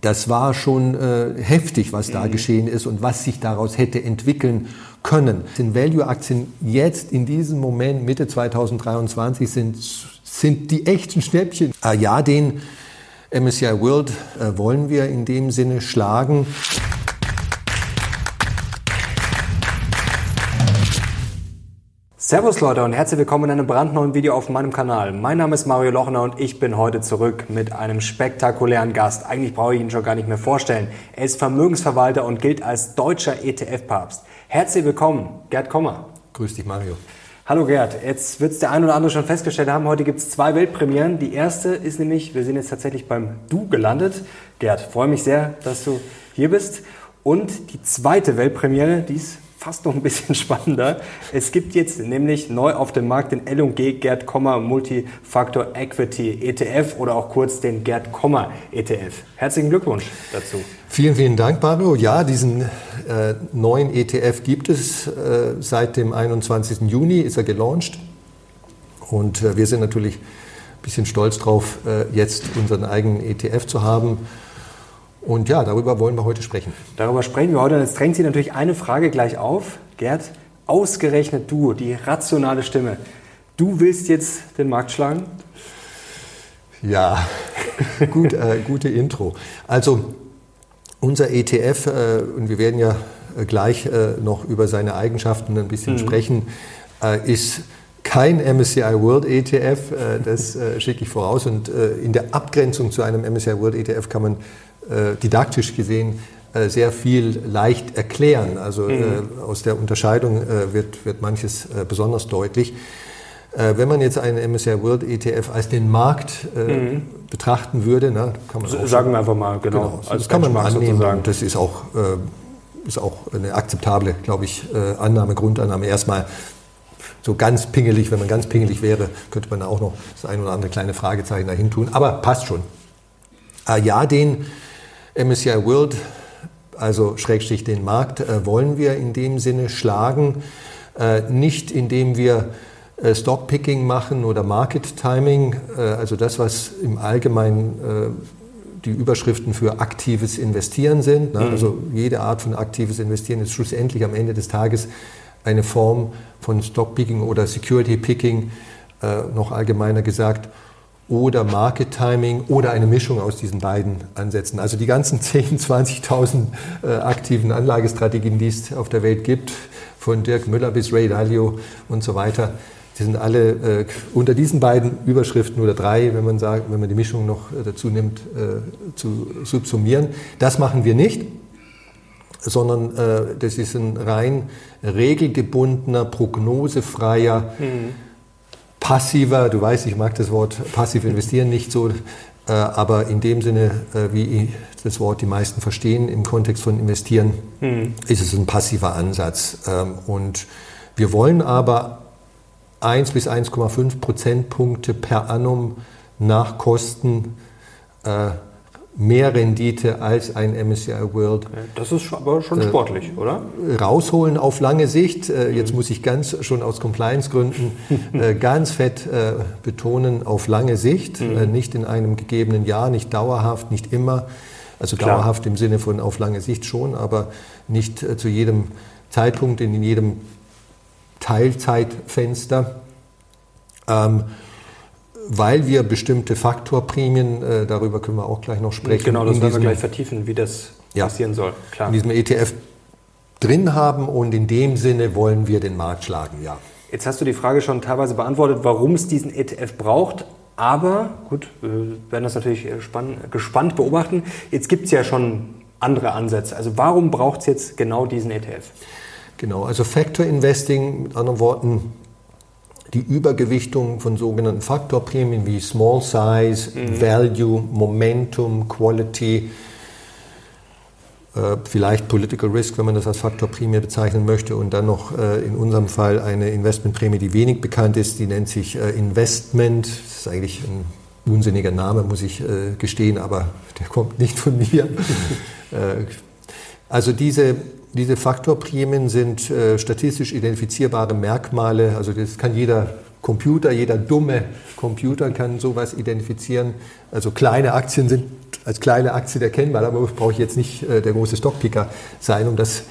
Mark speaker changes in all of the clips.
Speaker 1: das war schon äh, heftig, was da mhm. geschehen ist und was sich daraus hätte entwickeln können. Den Value-Aktien jetzt in diesem Moment, Mitte 2023, sind, sind die echten Schnäppchen. Äh, ja, den MSCI World äh, wollen wir in dem Sinne schlagen.
Speaker 2: Servus Leute und herzlich willkommen in einem brandneuen Video auf meinem Kanal. Mein Name ist Mario Lochner und ich bin heute zurück mit einem spektakulären Gast. Eigentlich brauche ich ihn schon gar nicht mehr vorstellen. Er ist Vermögensverwalter und gilt als deutscher ETF-Papst. Herzlich willkommen, Gerd Kommer.
Speaker 1: Grüß dich, Mario.
Speaker 2: Hallo Gerd, jetzt wird es der ein oder andere schon festgestellt haben, heute gibt es zwei Weltpremieren. Die erste ist nämlich, wir sind jetzt tatsächlich beim Du gelandet. Gerd, freue mich sehr, dass du hier bist. Und die zweite Weltpremiere, die ist fast noch ein bisschen spannender. Es gibt jetzt nämlich neu auf dem Markt den L&G Gerd Kommer Multifactor Equity ETF oder auch kurz den Gerd Kommer ETF. Herzlichen Glückwunsch dazu.
Speaker 1: Vielen, vielen Dank, Mario. Ja, diesen äh, neuen ETF gibt es äh, seit dem 21. Juni, ist er gelauncht. Und äh, wir sind natürlich ein bisschen stolz drauf, äh, jetzt unseren eigenen ETF zu haben. Und ja, darüber wollen wir heute sprechen.
Speaker 2: Darüber sprechen wir heute. Und jetzt drängt sich natürlich eine Frage gleich auf. Gerd, ausgerechnet du, die rationale Stimme, du willst jetzt den Markt schlagen?
Speaker 1: Ja, gut, äh, gute Intro. Also unser ETF, äh, und wir werden ja äh, gleich äh, noch über seine Eigenschaften ein bisschen mhm. sprechen, äh, ist kein MSCI World ETF, äh, das schicke ich voraus. Und in der Abgrenzung zu einem MSCI World ETF kann man didaktisch gesehen äh, sehr viel leicht erklären. Also mhm. Äh, aus der Unterscheidung wird, wird manches besonders deutlich. Wenn man jetzt einen MSCI World ETF als den Markt mhm. betrachten würde, na,
Speaker 2: kann man sagen wir einfach mal genau. genau
Speaker 1: das kann man mal annehmen. Sozusagen. Das ist auch, ist auch eine akzeptable, glaube ich, Annahme, Grundannahme. Erstmal so ganz pingelig, wenn man ganz pingelig wäre, könnte man auch noch das ein oder andere kleine Fragezeichen dahin tun. Aber passt schon. Ja, den MSCI World, also Schrägstrich den Markt, äh, wollen wir in dem Sinne schlagen, äh, nicht indem wir äh, Stockpicking machen oder Market Timing, also das, was im Allgemeinen die Überschriften für aktives Investieren sind. Ne? Mhm. Also jede Art von aktives Investieren ist schlussendlich am Ende des Tages eine Form von Stockpicking oder Security Picking, noch allgemeiner gesagt oder Market Timing oder eine Mischung aus diesen beiden Ansätzen. Also die ganzen 10.000, 20.000 äh, aktiven Anlagestrategien, die es auf der Welt gibt, von Dirk Müller bis Ray Dalio und so weiter, die sind alle äh, unter diesen beiden Überschriften oder drei, wenn man sagt, wenn man die Mischung noch äh, dazu nimmt, äh, zu subsumieren. Das machen wir nicht sondern äh, das ist ein rein regelgebundener, prognosefreier mhm passiver, du weißt, ich mag das Wort passiv investieren nicht so, äh, aber in dem Sinne, äh, wie das Wort die meisten verstehen, im Kontext von investieren, mhm. ist es ein passiver Ansatz. Ähm, und wir wollen aber 1 bis 1,5 Prozentpunkte per annum nach Kosten äh, mehr Rendite als ein MSCI World.
Speaker 2: Das ist aber schon äh, sportlich, oder?
Speaker 1: Rausholen auf lange Sicht. Äh, jetzt muss ich ganz schon aus Compliance-Gründen äh, ganz fett betonen, auf lange Sicht, mhm. nicht in einem gegebenen Jahr, nicht dauerhaft, nicht immer. Also Klar. dauerhaft im Sinne von auf lange Sicht schon, aber nicht zu jedem Zeitpunkt, in jedem Teilzeitfenster. Ähm, weil wir bestimmte Faktorprämien, äh, darüber können wir auch gleich noch sprechen.
Speaker 2: Genau, das werden wir gleich vertiefen, wie das ja, passieren soll.
Speaker 1: Klar. In diesem ETF drin haben und in dem Sinne wollen wir den Markt schlagen, ja.
Speaker 2: Jetzt hast du die Frage schon teilweise beantwortet, warum es diesen ETF braucht. Aber gut, wir werden das natürlich äh, gespannt beobachten. Jetzt gibt es ja schon andere Ansätze. Also warum braucht es jetzt genau diesen ETF?
Speaker 1: Genau, also Factor Investing, mit anderen Worten, die Übergewichtung von sogenannten Faktorprämien wie Small Size, mhm. Value, Momentum, Quality, äh, vielleicht Political Risk, wenn man das als Faktorprämie bezeichnen möchte, und dann noch äh, in unserem Fall eine Investmentprämie, die wenig bekannt ist, die nennt sich äh, Investment. Das ist eigentlich ein unsinniger Name, muss ich gestehen, aber der kommt nicht von mir. also diese diese Faktorprämien sind äh, statistisch identifizierbare Merkmale, also das kann jeder Computer, jeder dumme Computer kann sowas identifizieren. Also kleine Aktien sind als kleine Aktien erkennbar, aber brauche ich jetzt nicht äh, der große Stockpicker sein, um das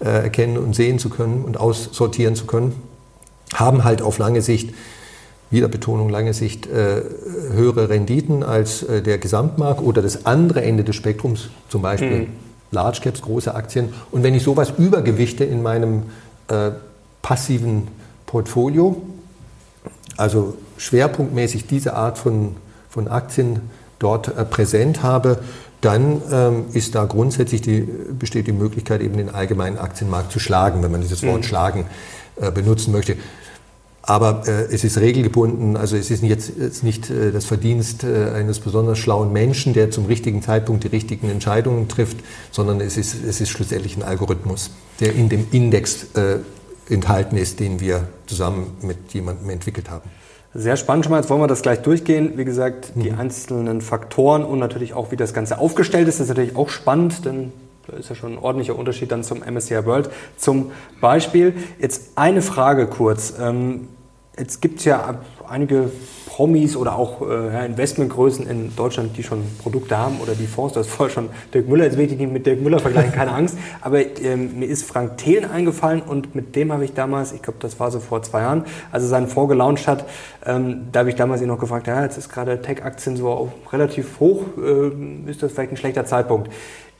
Speaker 1: äh, erkennen und sehen zu können und aussortieren zu können. Haben halt auf lange Sicht, wieder Betonung lange Sicht, äh, höhere Renditen als äh, der Gesamtmarkt oder das andere Ende des Spektrums, zum Beispiel mhm. Large Caps, große Aktien. Und wenn ich sowas übergewichte in meinem äh, passiven Portfolio, also schwerpunktmäßig diese Art von, von Aktien dort äh, präsent habe, dann ähm, ist da grundsätzlich die, besteht die Möglichkeit, eben den allgemeinen Aktienmarkt zu schlagen, wenn man dieses Wort mhm. schlagen äh, benutzen möchte. Aber äh, es ist regelgebunden, also es ist jetzt, jetzt nicht äh, das Verdienst äh, eines besonders schlauen Menschen, der zum richtigen Zeitpunkt die richtigen Entscheidungen trifft, sondern es ist, es ist schlussendlich ein Algorithmus, der in dem Index äh, enthalten ist, den wir zusammen mit jemandem entwickelt haben.
Speaker 2: Sehr spannend schon mal. Jetzt wollen wir das gleich durchgehen. Wie gesagt, die mhm. einzelnen Faktoren und natürlich auch, wie das Ganze aufgestellt ist, das ist natürlich auch spannend, denn da ist ja schon ein ordentlicher Unterschied dann zum MSCI World. Zum Beispiel, jetzt eine Frage kurz. Ähm, jetzt gibt es ja einige Promis oder auch äh, Investmentgrößen in Deutschland, die schon Produkte haben oder die Fonds, das ist vorher schon Dirk Müller, jetzt will ich nicht mit Dirk Müller vergleichen, keine Angst, aber ähm, mir ist Frank Thelen eingefallen und mit dem habe ich damals, ich glaube, das war so vor zwei Jahren, als er seinen Fonds gelauncht hat, ähm, da habe ich damals ihn noch gefragt, ja, jetzt ist gerade Tech-Aktien so relativ hoch, äh, ist das vielleicht ein schlechter Zeitpunkt?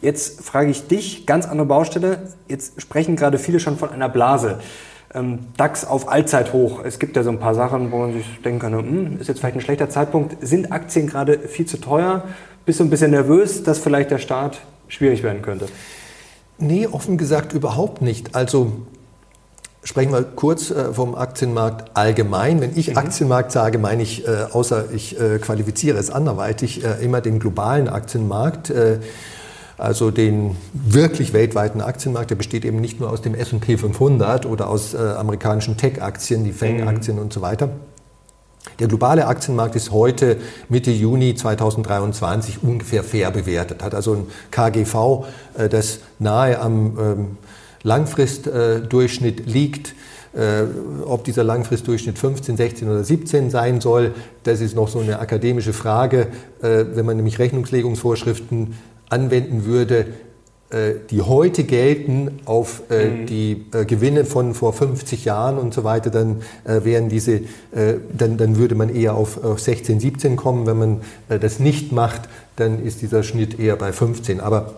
Speaker 2: Jetzt frage ich dich, ganz andere Baustelle, jetzt sprechen gerade viele schon von einer Blase DAX auf Allzeithoch. Es gibt ja so ein paar Sachen, wo man sich denken kann, hm, ist jetzt vielleicht ein schlechter Zeitpunkt. Sind Aktien gerade viel zu teuer? Bist du ein bisschen nervös, dass vielleicht der Start schwierig werden könnte?
Speaker 1: Nee, offen gesagt überhaupt nicht. Also sprechen wir kurz äh, vom Aktienmarkt allgemein. Wenn ich mhm. Aktienmarkt sage, meine ich, äh, außer ich äh, qualifiziere es anderweitig, immer den globalen Aktienmarkt. Also den wirklich weltweiten Aktienmarkt, der besteht eben nicht nur aus dem S&P 500 oder aus äh, amerikanischen Tech-Aktien, die Fang-Aktien mhm. und so weiter. Der globale Aktienmarkt ist heute Mitte Juni 2023 ungefähr fair bewertet, hat also ein KGV, äh, das nahe am ähm, Langfristdurchschnitt liegt. Äh, ob dieser Langfristdurchschnitt 15, 16 oder 17 sein soll, das ist noch so eine akademische Frage. Äh, wenn man nämlich Rechnungslegungsvorschriften anwenden würde, äh, die heute gelten auf äh, mhm. die äh, Gewinne von vor 50 Jahren und so weiter, dann wären diese, dann, dann würde man eher auf 16, 17 kommen. Wenn man das nicht macht, dann ist dieser Schnitt eher bei 15. Aber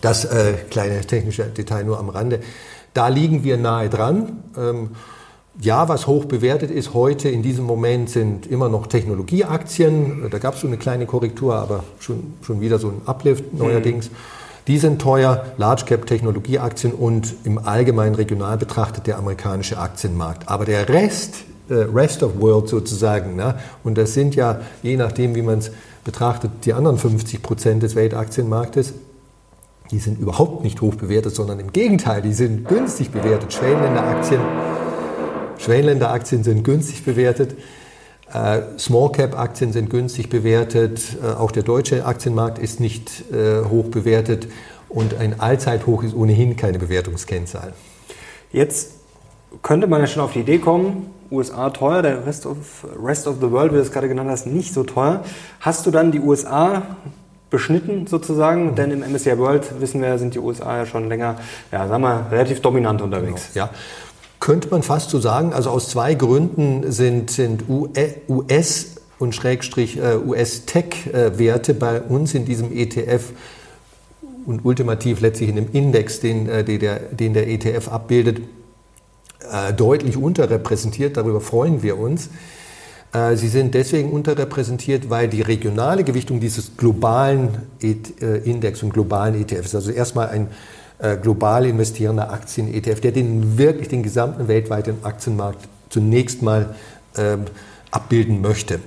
Speaker 1: das kleine technische Detail nur am Rande. Da liegen wir nahe dran. Ähm, ja, was hoch bewertet ist heute in diesem Moment sind immer noch Technologieaktien. Da gab es schon eine kleine Korrektur, aber schon, schon wieder so ein Uplift neuerdings. Mhm. Die sind teuer, Large Cap Technologieaktien und im Allgemeinen regional betrachtet der amerikanische Aktienmarkt. Aber der Rest, äh, Rest of World sozusagen, ne? und das sind ja, je nachdem wie man es betrachtet, die anderen 50 Prozent des Weltaktienmarktes, die sind überhaupt nicht hoch bewertet, sondern im Gegenteil, die sind günstig bewertet. Schwellenländeraktien Schwellenländeraktien sind günstig bewertet. Äh, Small Cap Aktien sind günstig bewertet. Äh, auch der deutsche Aktienmarkt ist nicht äh, hoch bewertet. Und ein Allzeithoch ist ohnehin keine Bewertungskennzahl.
Speaker 2: Jetzt könnte man ja schon auf die Idee kommen, USA teuer, der Rest of, Rest of the World, wie du es gerade genannt hast, nicht so teuer. Hast du dann die USA beschnitten sozusagen? Mhm. Denn im MSCI World, wissen wir, sind die USA ja schon länger, ja, sagen wir, relativ dominant unterwegs.
Speaker 1: Genau, ja könnte man fast so sagen. Also aus zwei Gründen sind, sind US und Schrägstrich äh, US-Tech-Werte bei uns in diesem ETF und ultimativ letztlich in dem Index, den, äh, den, der, den der ETF abbildet, äh, deutlich unterrepräsentiert. Darüber freuen wir uns. Sie sind deswegen unterrepräsentiert, weil die regionale Gewichtung dieses globalen Index und globalen ETFs, also erstmal ein äh, global investierender Aktien-ETF, der den wirklich den gesamten weltweiten Aktienmarkt zunächst mal ähm, abbilden möchte.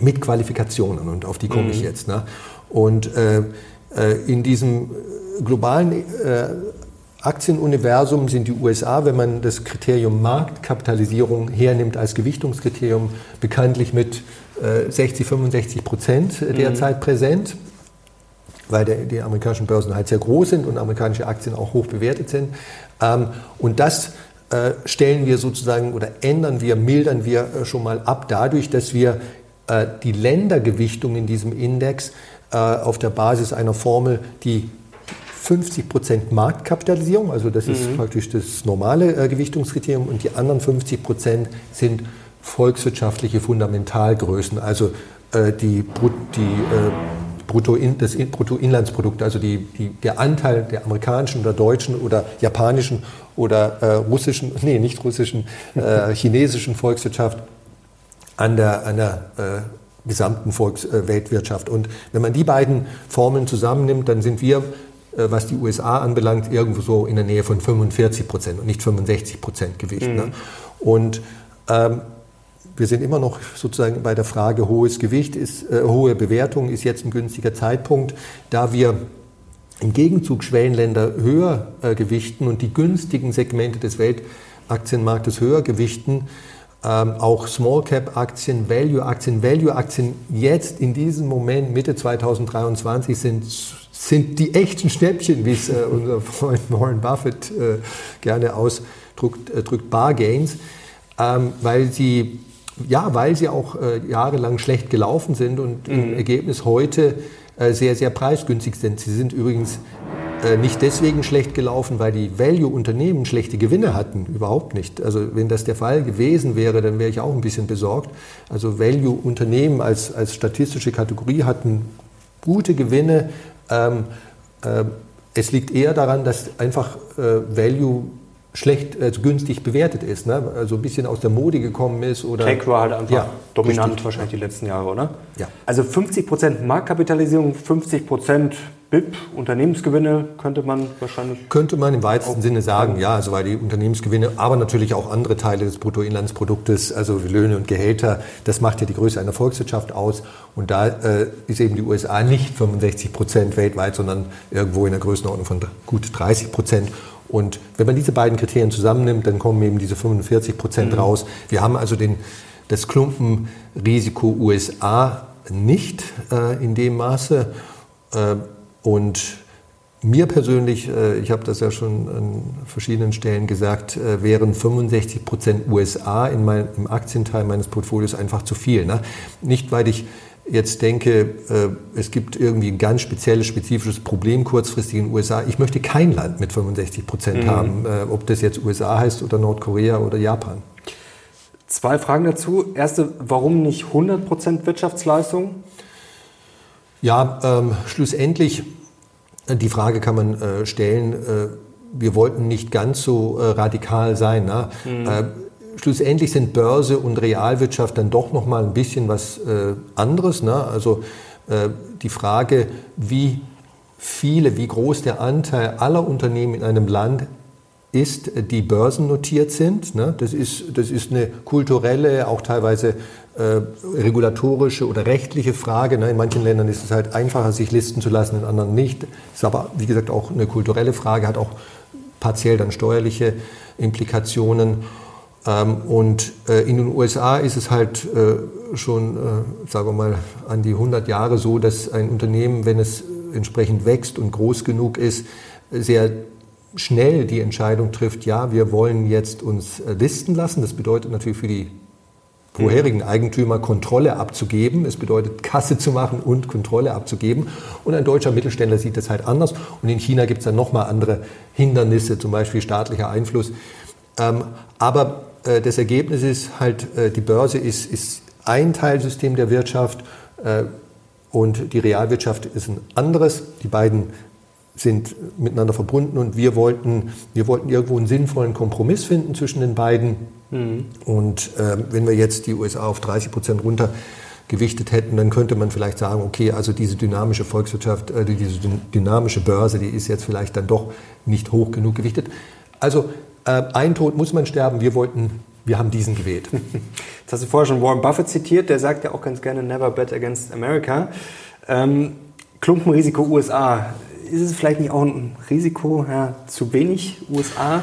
Speaker 1: Mit Qualifikationen und auf die komme mhm. ich jetzt. Ne? Und äh, äh in diesem globalen äh, Aktienuniversum sind die USA, wenn man das Kriterium Marktkapitalisierung hernimmt als Gewichtungskriterium, bekanntlich mit 60, 65 Prozent derzeit mhm. präsent weil der, die amerikanischen Börsen halt sehr groß sind und amerikanische Aktien auch hoch bewertet sind. Ähm, und das äh, stellen wir sozusagen oder ändern wir, mildern wir äh, schon mal ab dadurch, dass wir äh, die Ländergewichtung in diesem Index äh, auf der Basis einer Formel, die 50 Prozent Marktkapitalisierung, also das ist mhm. praktisch das normale äh, Gewichtungskriterium, und die anderen 50 Prozent sind volkswirtschaftliche Fundamentalgrößen, also äh, die, die Brutto das Bruttoinlandsprodukt, also die, die, der Anteil der amerikanischen oder deutschen oder japanischen oder äh, russischen, nee, nicht russischen, äh, chinesischen Volkswirtschaft an der, an der äh, gesamten Volks äh, Weltwirtschaft. Und wenn man die beiden Formeln zusammennimmt, dann sind wir, äh, was die USA anbelangt, irgendwo so in der Nähe von 45 Prozent und nicht 65 Prozent Gewicht. Ne? Mhm. Ne? Und ähm, wir sind immer noch sozusagen bei der Frage, hohes Gewicht ist, äh, hohe Bewertung ist jetzt ein günstiger Zeitpunkt, da wir im Gegenzug Schwellenländer höher äh, gewichten und die günstigen Segmente des Weltaktienmarktes höher gewichten, ähm, auch Small Cap Aktien, Value Aktien, Value Aktien jetzt in diesem Moment Mitte 2023 sind sind die echten Schnäppchen, wie es äh, unser Freund Warren Buffett äh, gerne ausdrückt, äh, drückt Bargains, ähm, weil sie ja, weil sie auch äh, jahrelang schlecht gelaufen sind und mhm. im Ergebnis heute äh, sehr, sehr preisgünstig sind. Sie sind übrigens äh, nicht deswegen schlecht gelaufen, weil die Value-Unternehmen schlechte Gewinne hatten. Überhaupt nicht. Also wenn das der Fall gewesen wäre, dann wäre ich auch ein bisschen besorgt. Also Value-Unternehmen als, als statistische Kategorie hatten gute Gewinne. Ähm, äh, es liegt eher daran, dass einfach äh, Value schlecht, also günstig bewertet ist, ne? also ein bisschen aus der Mode gekommen ist. Oder
Speaker 2: Tech war halt einfach ja, dominant richtig. wahrscheinlich die letzten Jahre, oder?
Speaker 1: Ja.
Speaker 2: Also 50% Marktkapitalisierung, 50% BIP, Unternehmensgewinne könnte man wahrscheinlich.
Speaker 1: Könnte man im weitesten Sinne sagen, ja, also weil die Unternehmensgewinne, aber natürlich auch andere Teile des Bruttoinlandsproduktes, also Löhne und Gehälter, das macht ja die Größe einer Volkswirtschaft aus. Und da äh, ist eben die USA nicht 65 Prozent weltweit, sondern irgendwo in der Größenordnung von gut 30 Prozent. Und wenn man diese beiden Kriterien zusammennimmt, dann kommen eben diese 45 Prozent mhm. raus. Wir haben also den, das Klumpenrisiko USA nicht äh, in dem Maße. Äh, und mir persönlich, äh, ich habe das ja schon an verschiedenen Stellen gesagt, äh, wären 65 Prozent USA in mein, im Aktienteil meines Portfolios einfach zu viel. Ne? Nicht, weil ich jetzt denke, äh, es gibt irgendwie ein ganz spezielles, spezifisches Problem kurzfristig in den USA. Ich möchte kein Land mit 65 Prozent mhm. haben, äh, ob das jetzt USA heißt oder Nordkorea oder Japan.
Speaker 2: Zwei Fragen dazu. Erste, warum nicht 100 Prozent Wirtschaftsleistung?
Speaker 1: Ja, ähm, schlussendlich, äh, die Frage kann man äh, stellen, äh, wir wollten nicht ganz so äh, radikal sein. Ne? Mhm schlussendlich sind Börse und Realwirtschaft dann doch noch mal ein bisschen was äh, anderes. Ne? Also äh, die Frage, wie viele, wie groß der Anteil aller Unternehmen in einem Land ist, die börsennotiert sind. Ne? Das, ist, das ist eine kulturelle, auch teilweise äh, regulatorische oder rechtliche Frage. Ne? In manchen Ländern ist es halt einfacher, sich listen zu lassen, in anderen nicht. Ist aber, wie gesagt, auch eine kulturelle Frage, hat auch partiell dann steuerliche Implikationen. Ähm, und äh, in den USA ist es halt äh, schon, äh, sagen wir mal, an die 100 Jahre so, dass ein Unternehmen, wenn es entsprechend wächst und groß genug ist, sehr schnell die Entscheidung trifft, ja, wir wollen jetzt uns listen lassen. Das bedeutet natürlich für die vorherigen Eigentümer Kontrolle abzugeben. Es bedeutet Kasse zu machen und Kontrolle abzugeben. Und ein deutscher Mittelständler sieht das halt anders. Und in China gibt es dann nochmal andere Hindernisse, zum Beispiel staatlicher Einfluss. Ähm, aber das Ergebnis ist halt, äh, die Börse ist, ist ein Teilsystem der Wirtschaft äh, und die Realwirtschaft ist ein anderes. Die beiden sind miteinander verbunden und wir wollten, wir wollten irgendwo einen sinnvollen Kompromiss finden zwischen den beiden. Mhm. Und äh, wenn wir jetzt die USA auf 30 Prozent runtergewichtet hätten, dann könnte man vielleicht sagen, okay, also diese dynamische Volkswirtschaft, äh, diese dynamische Börse, die ist jetzt vielleicht dann doch nicht hoch genug gewichtet. Also äh, ein Tod muss man sterben. Wir wollten, wir haben diesen gewählt.
Speaker 2: Jetzt hast du vorher schon Warren Buffett zitiert. Der sagt ja auch ganz gerne Never bet against America. Ähm, Klumpenrisiko USA. Ist es vielleicht nicht auch ein Risiko, ja, zu wenig USA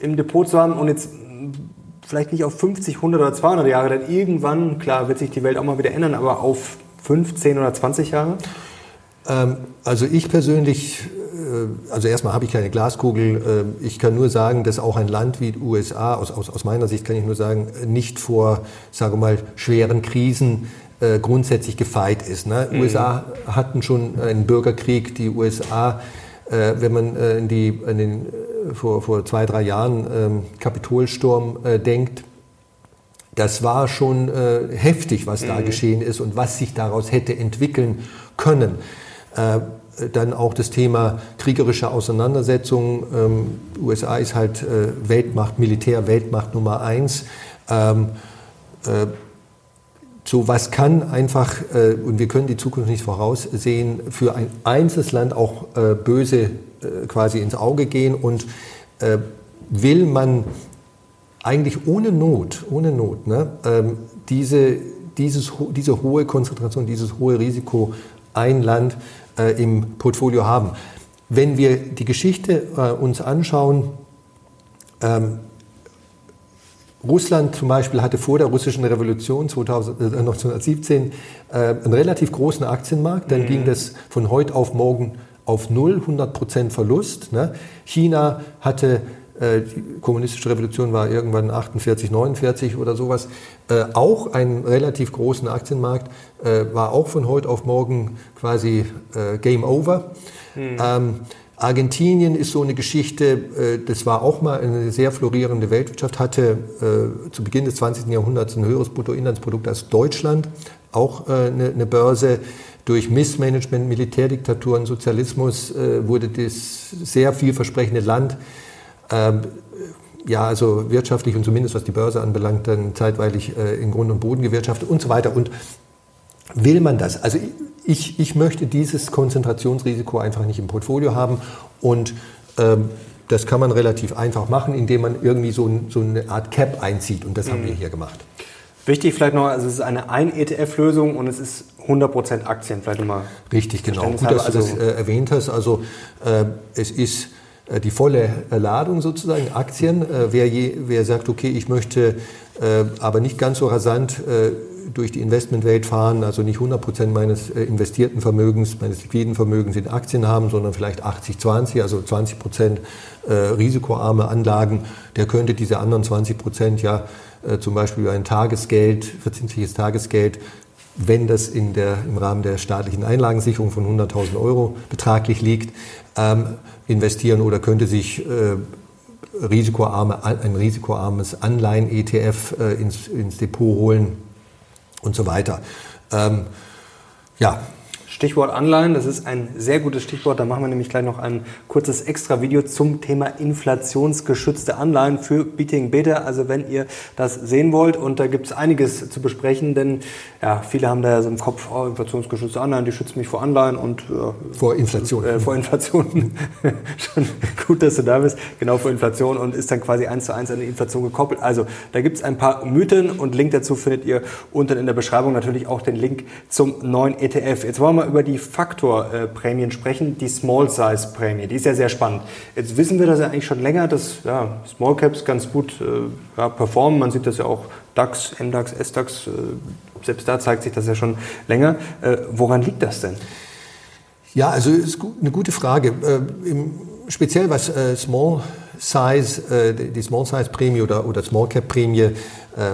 Speaker 2: im Depot zu haben und jetzt vielleicht nicht auf 50, 100 oder 200 Jahre, denn irgendwann, klar, wird sich die Welt auch mal wieder ändern, aber auf 15 oder 20 Jahre?
Speaker 1: Ähm, also ich persönlich also erstmal habe ich keine Glaskugel. Äh, ich kann nur sagen, dass auch ein Land wie die USA, aus, aus, aus meiner Sicht kann ich nur sagen, nicht vor, sage mal, schweren Krisen äh, grundsätzlich gefeit ist. Ne? Mhm. USA hatten schon einen Bürgerkrieg. Die USA, äh, wenn man äh, in die, in den, äh, vor, vor zwei, drei Jahren ähm, Kapitolsturm äh, denkt, das war schon äh, heftig, was mhm. da geschehen ist und was sich daraus hätte entwickeln können. Dann auch das Thema kriegerische Auseinandersetzungen. Ähm, USA ist halt Weltmacht, Militär-Weltmacht Nummer eins. Ähm, so was kann einfach, äh, und wir können die Zukunft nicht voraussehen, für ein einzelnes Land auch äh, böse äh, quasi ins Auge gehen und äh, will man eigentlich ohne Not, ohne Not, ne, ähm, diese, dieses, diese hohe Konzentration, dieses hohe Risiko ein Land äh, im Portfolio haben. Wenn wir die Geschichte äh, uns anschauen, ähm, Russland zum Beispiel hatte vor der russischen Revolution 2000, äh, 1917 äh, einen relativ großen Aktienmarkt. Dann mhm. ging das von heute auf morgen auf null, 100 Prozent Verlust. Ne? China hatte die kommunistische Revolution war irgendwann 48, 49 oder sowas, äh, auch einen relativ großen Aktienmarkt, äh, war auch von heute auf morgen quasi äh, Game Over. Mhm. Ähm, Argentinien ist so eine Geschichte, äh, das war auch mal eine sehr florierende Weltwirtschaft, hatte äh, zu Beginn des 20. Jahrhunderts ein höheres Bruttoinlandsprodukt als Deutschland, auch äh, eine Börse. Durch Missmanagement, Militärdiktaturen, Sozialismus wurde das sehr vielversprechende Land ähm, ja, also wirtschaftlich und zumindest was die Börse anbelangt, dann zeitweilig in Grund und Boden gewirtschaftet und so weiter. Und will man das? Also ich, ich möchte dieses Konzentrationsrisiko einfach nicht im Portfolio haben und ähm, das kann man relativ einfach machen, indem man irgendwie so, so eine Art Cap einzieht und das mhm. haben wir mhm. hier gemacht.
Speaker 2: Wichtig vielleicht noch, also es ist eine Ein-ETF-Lösung und es ist 100% Aktien, vielleicht nochmal.
Speaker 1: Richtig, genau. Gut, dass du das äh, erwähnt hast. Also äh, es ist äh, die volle Ladung sozusagen, Aktien. Äh, wer, je, wer sagt, okay, ich möchte äh, aber nicht ganz so rasant durch die Investmentwelt fahren, also nicht 100 Prozent meines äh, investierten Vermögens, meines liquiden Vermögens in Aktien haben, sondern vielleicht 80, 20, also 20 Prozent äh, risikoarme Anlagen, der könnte diese anderen 20 Prozent ja äh, zum Beispiel über ein Tagesgeld, verzinsliches Tagesgeld, wenn das in der, im Rahmen der staatlichen Einlagensicherung von 100.000 Euro betraglich liegt, ähm, investieren oder könnte sich äh, risikoarme, ein risikoarmes Anleihen-ETF äh, ins, ins Depot holen und so weiter. Ähm, ja,
Speaker 2: Stichwort Anleihen, das ist ein sehr gutes Stichwort. Da machen wir nämlich gleich noch ein kurzes Extra-Video zum Thema inflationsgeschützte Anleihen für Beating Beta. Also wenn ihr das sehen wollt und da gibt es einiges zu besprechen, denn ja, viele haben da ja so im Kopf, oh, inflationsgeschützte Anleihen, die schützen mich vor Anleihen und
Speaker 1: äh, vor Inflation.
Speaker 2: Äh, vor Inflation. Schon gut, dass du da bist. Genau vor Inflation und ist dann quasi eins zu eins an die Inflation gekoppelt. Also da gibt es ein paar Mythen und Link dazu findet ihr unten in der Beschreibung natürlich auch den Link zum neuen ETF. Jetzt wollen wir über die Faktorprämien sprechen, die Small Size Prämie, die ist ja sehr spannend. Jetzt wissen wir das ja eigentlich schon länger, dass ja, Small Caps ganz gut äh, ja, performen. Man sieht das ja auch DAX, MDAX, SDAX, äh, selbst da zeigt sich das ja schon länger. Äh, woran liegt das denn?
Speaker 1: Ja, also ist eine gute Frage. Äh, Im, speziell was äh, Small Size, äh, die Small Size Prämie oder, oder Small Cap Prämie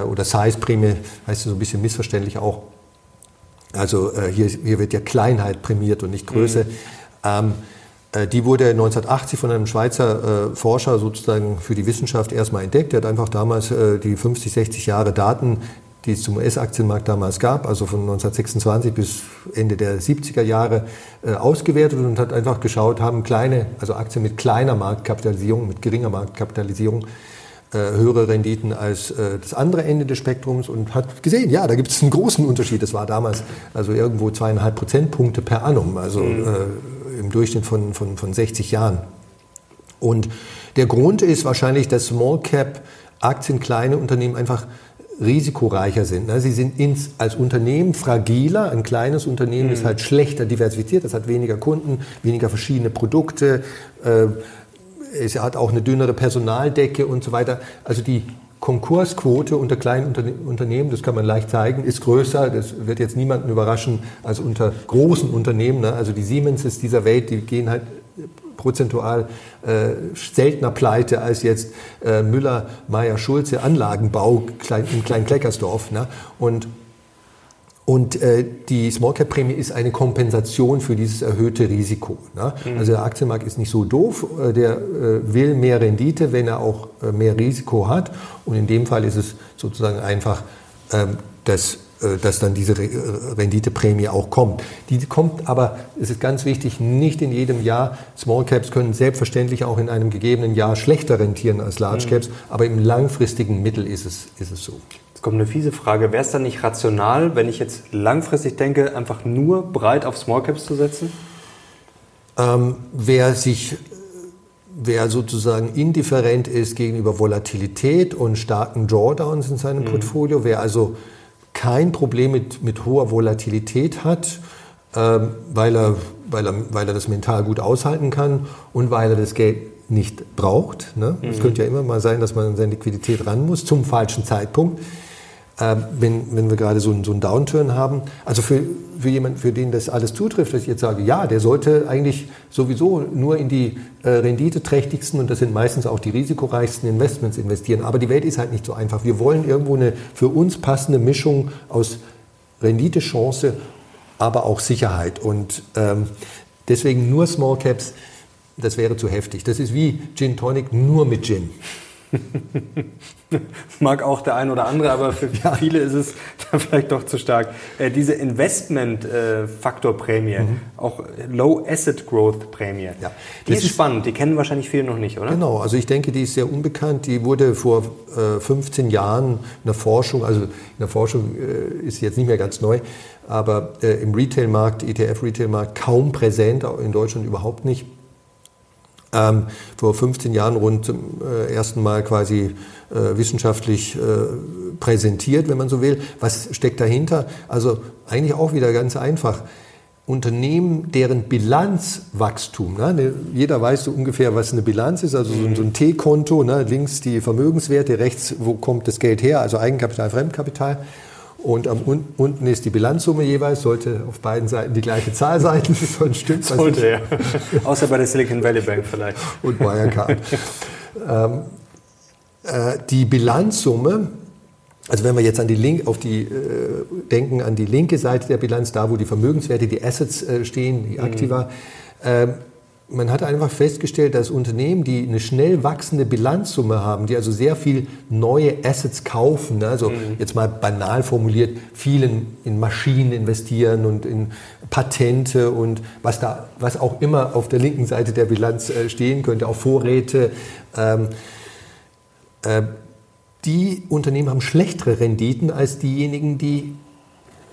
Speaker 1: oder Size Prämie, heißt so ein bisschen missverständlich auch, also äh, hier, hier wird ja Kleinheit prämiert und nicht Größe. Mhm. Ähm, äh, die wurde 1980 von einem Schweizer äh, Forscher sozusagen für die Wissenschaft erstmal entdeckt. Der hat einfach damals äh, die 50, 60 Jahre Daten, die es zum US-Aktienmarkt damals gab, also von 1926 bis Ende der 70er Jahre, äh, ausgewertet und hat einfach geschaut, haben kleine, also Aktien mit kleiner Marktkapitalisierung, mit geringer Marktkapitalisierung, höhere Renditen als äh, das andere Ende des Spektrums und hat gesehen, ja, da gibt es einen großen Unterschied. Das war damals also irgendwo zweieinhalb Prozentpunkte per annum, also mhm. äh, im Durchschnitt von, von, von 60 Jahren. Und der Grund ist wahrscheinlich, dass Small Cap Aktien, kleine Unternehmen einfach risikoreicher sind. Ne? Sie sind ins, als Unternehmen fragiler. Ein kleines Unternehmen mhm. ist halt schlechter diversifiziert. Das hat weniger Kunden, weniger verschiedene Produkte. Äh, es hat auch eine dünnere Personaldecke und so weiter. Also die Konkursquote unter kleinen Unternehmen, das kann man leicht zeigen, ist größer. Das wird jetzt niemanden überraschen als unter großen Unternehmen. Ne? Also die Siemenses dieser Welt, die gehen halt prozentual äh, seltener pleite als jetzt äh, Müller, Meyer, Schulze Anlagenbau klein, im kleinen Kleckersdorf. Ne? Und und äh, die Small Cap Prämie ist eine Kompensation für dieses erhöhte Risiko. Ne? Mhm. Also der Aktienmarkt ist nicht so doof, äh, der äh, will mehr Rendite, wenn er auch äh, mehr Risiko hat. Und in dem Fall ist es sozusagen einfach, ähm, dass, äh, dass dann diese Re Renditeprämie auch kommt. Die kommt aber, es ist ganz wichtig, nicht in jedem Jahr. Small Caps können selbstverständlich auch in einem gegebenen Jahr schlechter rentieren als Large mhm. Caps, mhm. aber im langfristigen Mittel ist es, ist es so.
Speaker 2: Jetzt kommt eine fiese Frage. Wäre es dann nicht rational, wenn ich jetzt langfristig denke, einfach nur breit auf Small Caps zu setzen?
Speaker 1: Ähm, wer sich wer sozusagen indifferent ist gegenüber Volatilität und starken Drawdowns in seinem mhm. Portfolio, wer also kein Problem mit, mit hoher Volatilität hat, ähm, weil, er, weil, er, weil er das mental gut aushalten kann und weil er das Geld nicht braucht. Ne? Es mhm. könnte ja immer mal sein, dass man an seine Liquidität ran muss zum falschen Zeitpunkt äh, wenn, wenn wir gerade so, einen, so einen Downturn haben. Also für, für jemanden, für den das alles zutrifft, dass ich jetzt sage, ja, der sollte eigentlich sowieso nur in die äh, renditeträchtigsten und das sind meistens auch die risikoreichsten Investments investieren. Aber die Welt ist halt nicht so einfach. Wir wollen irgendwo eine für uns passende Mischung aus Renditechance, aber auch Sicherheit. Und ähm, deswegen nur Small Caps, das wäre zu heftig. Das ist wie Gin Tonic nur mit Gin.
Speaker 2: Mag auch der ein oder andere, aber für ja. viele ist es dann vielleicht doch zu stark. Äh, diese Investment-Faktor-Prämie, mhm. auch Low Asset Growth Prämie, ja. die ist, ist, spannend. Die kennen wahrscheinlich viele noch nicht, oder?
Speaker 1: Genau, also ich denke, die ist sehr unbekannt. Die wurde vor äh, 15 Jahren in der Forschung, also in der Forschung äh, ist sie jetzt nicht mehr ganz neu, aber äh, im Retail-Markt, ETF-Retail-Markt kaum präsent, in Deutschland überhaupt nicht ähm, vor 15 Jahren rund zum äh, ersten Mal quasi äh, wissenschaftlich äh, präsentiert, wenn man so will. Was steckt dahinter? Also eigentlich auch wieder ganz einfach. Unternehmen, deren Bilanzwachstum, ne, jeder weiß so ungefähr, was eine Bilanz ist, also so, so ein T-Konto, ne, links die Vermögenswerte, rechts, wo kommt das Geld her, also Eigenkapital, Fremdkapital. Und am, unten ist die Bilanzsumme jeweils, sollte auf beiden Seiten die gleiche Zahl sein,
Speaker 2: sonst stimmt Sollte, ja. Außer bei der Silicon Valley Bank vielleicht.
Speaker 1: Und Wirecard. ähm, äh, die Bilanzsumme, also wenn wir jetzt an die Link, auf die, äh, denken an die linke Seite der Bilanz, da wo die Vermögenswerte, die Assets äh, stehen, die Aktiva, mhm man hat einfach festgestellt, dass Unternehmen, die eine schnell wachsende Bilanzsumme haben, die also sehr viel neue Assets kaufen, ne, also mhm. jetzt mal banal formuliert, vielen in Maschinen investieren und in Patente und was da, was auch immer auf der linken Seite der Bilanz äh, stehen könnte, auch Vorräte. Ähm, äh, die Unternehmen haben schlechtere Renditen als diejenigen, die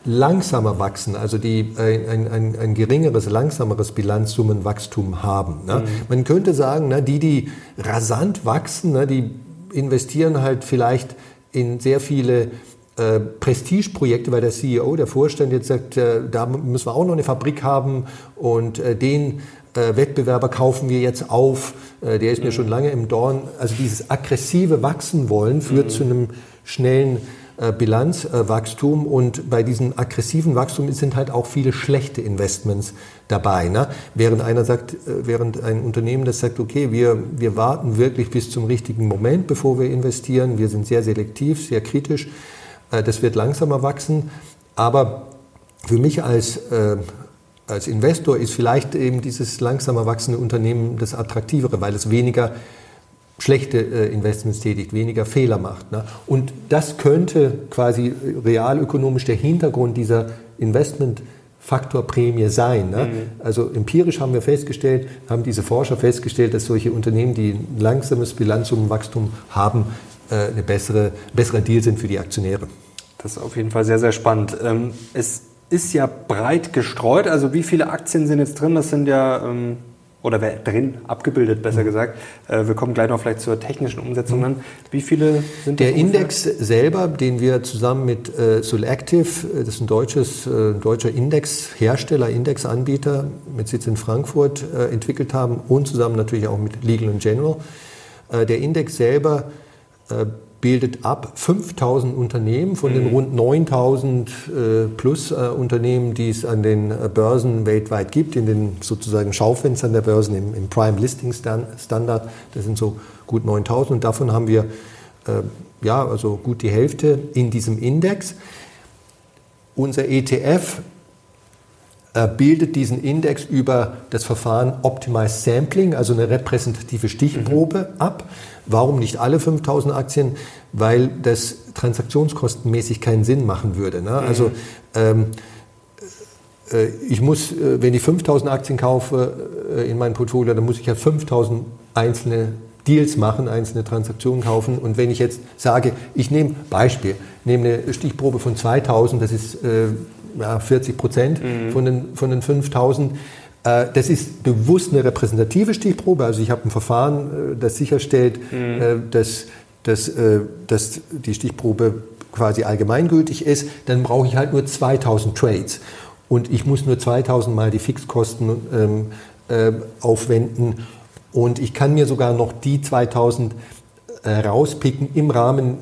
Speaker 1: langsamer wachsen, also die ein, ein, ein geringeres, langsameres Bilanzsummenwachstum haben. Ne? Mhm. Man könnte sagen, ne, die, die rasant wachsen, ne, die investieren halt vielleicht in sehr viele äh, Prestigeprojekte, weil der CEO, der Vorstand jetzt sagt, äh, da müssen wir auch noch eine Fabrik haben und äh, den äh, Wettbewerber kaufen wir jetzt auf, äh, der ist mhm. mir schon lange im Dorn. Also dieses aggressive Wachsen wollen führt mhm. zu einem schnellen Bilanzwachstum und bei diesem aggressiven Wachstum sind halt auch viele schlechte Investments dabei. Ne? Während einer sagt, äh, während ein Unternehmen das sagt, okay, wir, wir warten wirklich bis zum richtigen Moment, bevor wir investieren, wir sind sehr selektiv, sehr kritisch, äh, das wird langsamer wachsen, aber für mich als als Investor ist vielleicht eben dieses langsamer wachsende Unternehmen das attraktivere, weil es weniger schlechte äh, Investments tätigt, weniger Fehler macht. Ne? Und das könnte quasi realökonomisch der Hintergrund dieser Investmentfaktorprämie sein. Ne? Mhm. Also empirisch haben wir festgestellt, haben diese Forscher festgestellt, dass solche Unternehmen, die ein langsames Bilanzsummenwachstum haben, äh, eine bessere, besserer Deal sind für die Aktionäre.
Speaker 2: Das ist auf jeden Fall sehr, sehr spannend. Ähm, es ist ja breit gestreut. Also wie viele Aktien sind jetzt drin? Das sind ja ähm, oder drin abgebildet, besser mhm. gesagt. Äh, wir kommen gleich noch vielleicht zur technischen Umsetzung mhm. an. Wie viele sind
Speaker 1: das? Der Index selber, den wir zusammen mit äh, Solactive, äh, das ist ein deutsches, äh, deutscher Indexhersteller, Indexanbieter mit Sitz in Frankfurt äh, entwickelt haben und zusammen natürlich auch mit Legal General. Äh, der Index selber bildet ab 5000 Unternehmen von den rund 9000 äh, plus äh, Unternehmen, die es an den äh, Börsen weltweit gibt, in den sozusagen Schaufenstern der Börsen im, im Prime Listing Standard. Das sind so gut 9000 und davon haben wir äh, ja also gut die Hälfte in diesem Index. Unser ETF äh, bildet diesen Index über das Verfahren Optimized Sampling, also eine repräsentative Stichprobe, mhm. ab. Warum nicht alle 5000 Aktien? Weil das transaktionskostenmäßig keinen Sinn machen würde. Ne? Also mhm. ähm, äh, ich muss, äh, wenn ich 5000 Aktien kaufe äh, in meinem Portfolio, dann muss ich ja 5000 einzelne Deals machen, einzelne Transaktionen kaufen. Und wenn ich jetzt sage, ich nehme Beispiel, nehme eine Stichprobe von 2000, das ist äh, ja, 40 Prozent mhm. von, den, von den 5000, äh, das ist bewusst eine repräsentative Stichprobe. Also ich habe ein Verfahren, äh, das sicherstellt, mhm. Äh, dass, dass, dass die Stichprobe quasi allgemeingültig ist. Dann brauche ich halt nur 2000 Trades. Und ich muss nur 2000 mal die Fixkosten ähm, äh, aufwenden. Und ich kann mir sogar noch die 2000 äh, rauspicken im Rahmen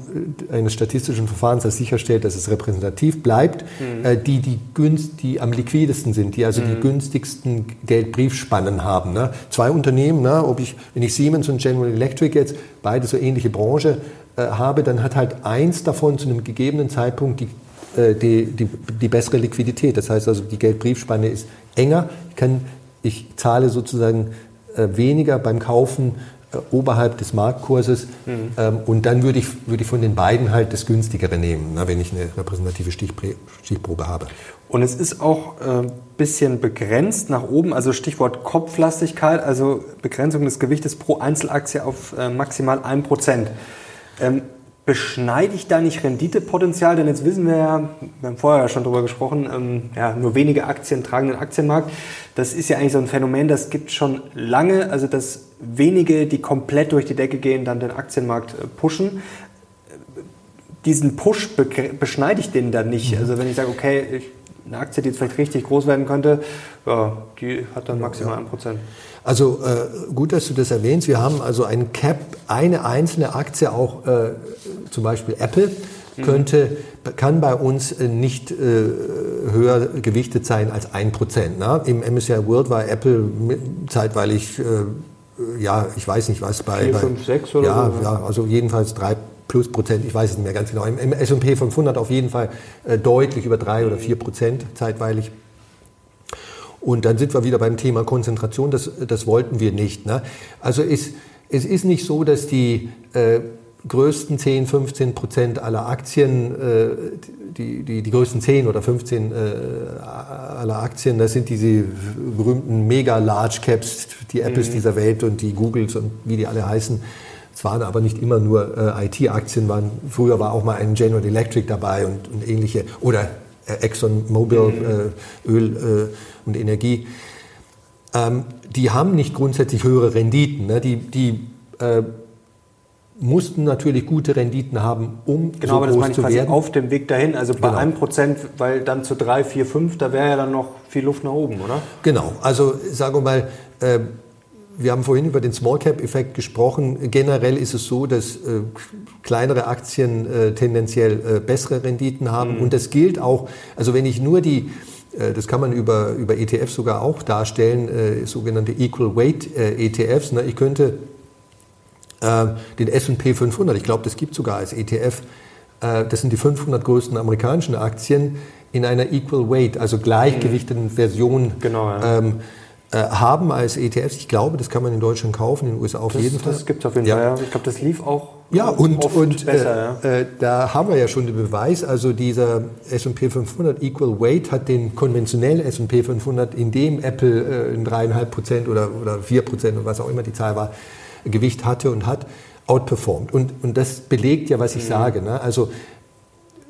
Speaker 1: äh, eines statistischen Verfahrens, das sicherstellt, dass es repräsentativ bleibt, mhm. Äh, die, die, günst, die am liquidesten sind, die also mhm. die günstigsten Geldbriefspannen haben. Ne? Zwei Unternehmen, ne? ob ich, wenn ich Siemens und General Electric jetzt beide so ähnliche Branche äh, habe, dann hat halt eins davon zu einem gegebenen Zeitpunkt die die, die, die, bessere Liquidität. Das heißt also, die Geldbriefspanne ist enger. Ich, kann, ich zahle sozusagen weniger beim Kaufen äh, oberhalb des Marktkurses. Mhm. Ähm, und dann würde ich, würde ich von den beiden halt das günstigere nehmen, na, wenn ich eine repräsentative Stichprobe habe.
Speaker 2: Und es ist auch ein äh, bisschen begrenzt nach oben, also Stichwort Kopflastigkeit, also Begrenzung des Gewichtes pro Einzelaktie auf äh, maximal 1%. Ähm, beschneide ich da nicht Renditepotenzial? Denn jetzt wissen wir ja, wir haben vorher ja schon darüber gesprochen, ähm, ja, nur wenige Aktien tragen den Aktienmarkt. Das ist ja eigentlich so ein Phänomen, das gibt schon lange, also dass wenige, die komplett durch die Decke gehen, dann den Aktienmarkt äh, pushen. Diesen Push beschneide ich den dann nicht. Mhm. Also wenn ich sage, okay, ich, eine Aktie, die jetzt vielleicht richtig groß werden könnte, ja, die hat dann maximal 1%.
Speaker 1: Also äh, gut, dass du das erwähnst. Wir haben also ein Cap, eine einzelne Aktie, auch äh, zum Beispiel Apple, mhm. könnte, kann bei uns äh, nicht äh, höher gewichtet sein als 1%. Ne? Im MSCI World war Apple zeitweilig, äh, ja, ich weiß nicht was, bei...
Speaker 2: 4, 5, 6 oder
Speaker 1: ja, so? Ja, also jedenfalls 3 plus Prozent, ich weiß es nicht mehr ganz genau. Im, im S&P 500 auf jeden Fall äh, deutlich über 3 oder 4 Prozent zeitweilig. Und dann sind wir wieder beim Thema Konzentration, das, das wollten wir nicht. Ne? Also es, es ist nicht so, dass die äh, größten 10, 15 Prozent aller Aktien, äh, die, die, die größten 10 oder 15 äh, aller Aktien, das sind diese berühmten Mega-Large Caps, die Apples mhm. dieser Welt und die Googles und wie die alle heißen. Es waren aber nicht immer nur äh, IT-Aktien, früher war auch mal ein General Electric dabei und, und ähnliche. Oder ExxonMobil, mhm. Äh, Öl äh, und Energie, ähm, die haben nicht grundsätzlich höhere Renditen. Ne? Die, die äh, mussten natürlich gute Renditen haben, um
Speaker 2: genau, so aber das meine ich quasi werden. auf dem Weg dahin. Also bei genau. einem Prozent, weil dann zu drei, vier, fünf, da wäre ja dann noch viel Luft nach oben, oder?
Speaker 1: Genau. Also sagen wir mal, äh, wir haben vorhin über den Small Cap Effekt gesprochen. Generell ist es so, dass äh, kleinere Aktien äh, tendenziell äh, bessere Renditen haben. Mhm. Und das gilt auch, also wenn ich nur die, äh, das kann man über, über ETFs sogar auch darstellen, äh, sogenannte Equal Weight äh, ETFs. Ne? Ich könnte den S&P 500, ich glaube, das gibt sogar als ETF, das sind die 500 größten amerikanischen Aktien, in einer Equal Weight, also gleichgewichteten mhm. Version genau, ja. ähm, äh, haben als ETFs. Ich glaube, das kann man in Deutschland kaufen, in den USA auf
Speaker 2: das,
Speaker 1: jeden Fall.
Speaker 2: Das gibt es auf jeden Fall, ja. Ich glaube, das lief auch
Speaker 1: ja, und, und besser, äh, ja. Äh, da haben wir ja schon den Beweis, also dieser S&P 500 Equal Weight hat den konventionellen S&P 500, in dem Apple äh, in dreieinhalb Prozent oder, oder vier Prozent oder was auch immer die Zahl war, Gewicht hatte und hat, outperformed. Und, und das belegt ja, was ich mhm. sage. Ne? Also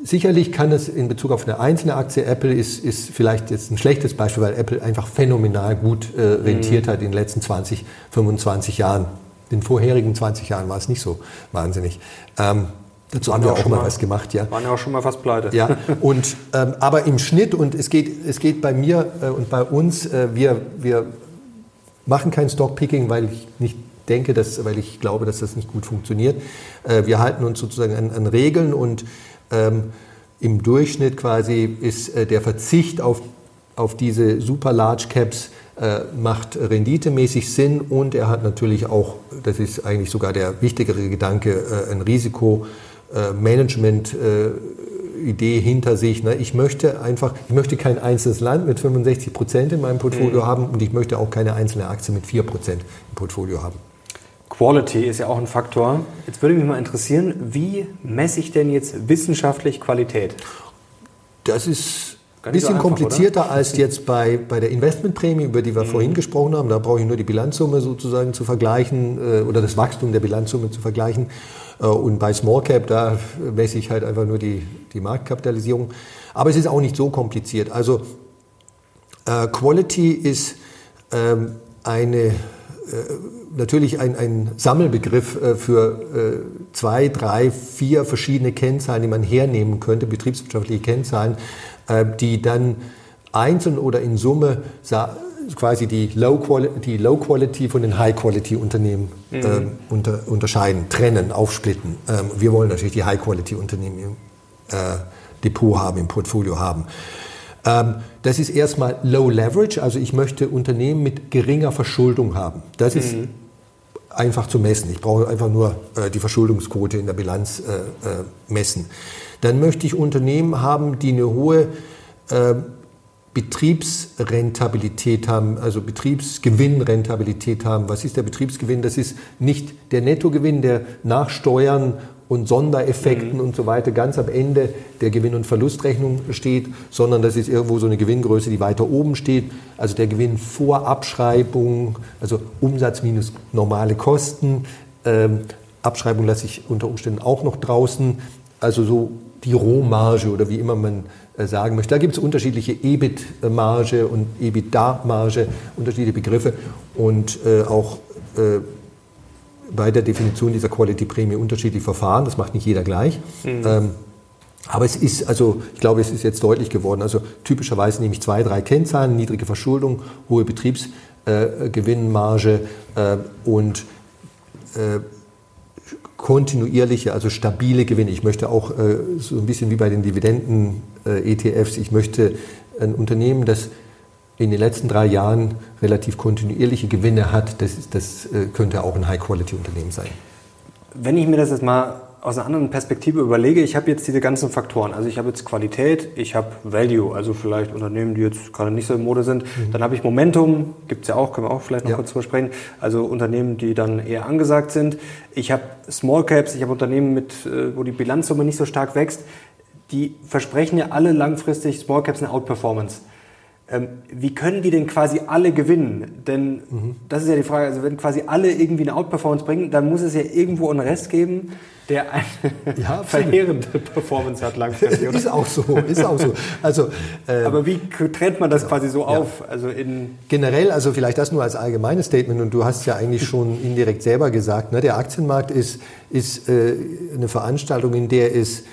Speaker 1: Sicherlich kann es in Bezug auf eine einzelne Aktie, Apple ist, ist vielleicht jetzt ein schlechtes Beispiel, weil Apple einfach phänomenal gut äh, rentiert mhm. hat in den letzten 20, 25 Jahren. In den vorherigen 20 Jahren war es nicht so wahnsinnig. Ähm, dazu haben wir auch, auch mal was gemacht, ja.
Speaker 2: Waren ja auch schon mal fast pleite.
Speaker 1: Ja, und, ähm, aber im Schnitt, und es geht, es geht bei mir äh, und bei uns, äh, wir, wir machen kein Stockpicking, weil ich nicht denke, dass, weil ich glaube, dass das nicht gut funktioniert. Äh, wir halten uns sozusagen an, an Regeln und ähm, im Durchschnitt quasi ist äh, der Verzicht auf, auf diese super Large Caps äh, macht renditemäßig Sinn und er hat natürlich auch, das ist eigentlich sogar der wichtigere Gedanke, äh, ein Risikomanagement. Äh, Idee hinter sich. Ne? Ich möchte einfach, ich möchte kein einzelnes Land mit 65 Prozent in meinem Portfolio mhm. haben und ich möchte auch keine einzelne Aktie mit 4 Prozent im Portfolio haben.
Speaker 2: Quality ist ja auch ein Faktor. Jetzt würde mich mal interessieren, wie messe ich denn jetzt wissenschaftlich Qualität?
Speaker 1: Das ist ein bisschen so einfach, komplizierter oder? als jetzt bei, bei der Investmentprämie, über die wir mhm. vorhin gesprochen haben. Da brauche ich nur die Bilanzsumme sozusagen zu vergleichen äh, oder das Wachstum der Bilanzsumme zu vergleichen. Äh, und bei Small Cap, da messe ich halt einfach nur die, die Marktkapitalisierung. Aber es ist auch nicht so kompliziert. Also äh, Quality ist ähm, eine natürlich ein, ein Sammelbegriff für zwei, drei, vier verschiedene Kennzahlen, die man hernehmen könnte, betriebswirtschaftliche Kennzahlen, äh, die dann einzeln oder in Summe quasi die Low Quality, die Low -Quality von den High Quality Unternehmen mhm. ähm, unter, unterscheiden, trennen, aufsplitten. Ähm, wir wollen natürlich die High Quality Unternehmen im äh, Depot haben, im Portfolio haben. Ähm, das ist erstmal Low Leverage, also ich möchte Unternehmen mit geringer Verschuldung haben. Das ist mhm. einfach zu messen. Ich brauche einfach nur äh, die Verschuldungsquote in der Bilanz äh, äh messen dann möchte ich Unternehmen haben, die eine hohe äh, Betriebsrentabilität haben, also Betriebsgewinnrentabilität haben. Was ist der Betriebsgewinn? Das ist nicht der Nettogewinn, der nach Steuern und Sondereffekten mhm. und so weiter ganz am Ende der Gewinn- und Verlustrechnung steht, sondern das ist irgendwo so eine Gewinngröße, die weiter oben steht. Also der Gewinn vor Abschreibung, also Umsatz minus normale Kosten. Ähm, Abschreibung lasse ich unter Umständen auch noch draußen. Also so die Rohmarge oder wie immer man äh, sagen möchte. Da gibt es unterschiedliche EBIT-Marge und EBITDA-Marge, unterschiedliche Begriffe und äh, auch äh, bei der Definition dieser Quality-Prämie unterschiedliche Verfahren. Das macht nicht jeder gleich. Mhm. Ähm, aber es ist, also ich glaube, es ist jetzt deutlich geworden. Also typischerweise nehme ich zwei, drei Kennzahlen, niedrige Verschuldung, hohe Betriebsgewinnmarge äh, und äh, kontinuierliche, also stabile Gewinne. Ich möchte auch äh, so ein bisschen wie bei den Dividenden-ETFs, äh, ich möchte ein Unternehmen, das in den letzten drei Jahren relativ kontinuierliche Gewinne hat, das, das äh, könnte auch ein High-Quality-Unternehmen sein.
Speaker 2: Wenn ich mir das jetzt mal aus einer anderen Perspektive überlege, ich habe jetzt diese ganzen Faktoren. Also ich habe jetzt Qualität, ich habe Value, also vielleicht Unternehmen, die jetzt gerade nicht so in Mode sind. Mhm. Dann habe ich Momentum, gibt es ja auch, können wir auch vielleicht noch ja. kurz drüber sprechen. Also Unternehmen, die dann eher angesagt sind. Ich habe Small Caps, ich habe Unternehmen, mit, äh, wo die Bilanzsumme nicht so stark wächst. Die versprechen ja alle langfristig Small Caps eine Outperformance. Ähm, wie können die denn quasi alle gewinnen? Denn mhm. das ist ja die Frage, also wenn quasi alle irgendwie eine Outperformance bringen, dann muss es ja irgendwo einen Rest geben, der eine ja, verheerende Performance hat langfristig.
Speaker 1: Oder? ist auch so, ist auch so. Also,
Speaker 2: ähm, Aber wie trennt man das ja, quasi so ja. auf? Also in
Speaker 1: Generell, also vielleicht das nur als allgemeines Statement und du hast ja eigentlich schon indirekt selber gesagt, ne, der Aktienmarkt ist, ist äh, eine Veranstaltung, in der es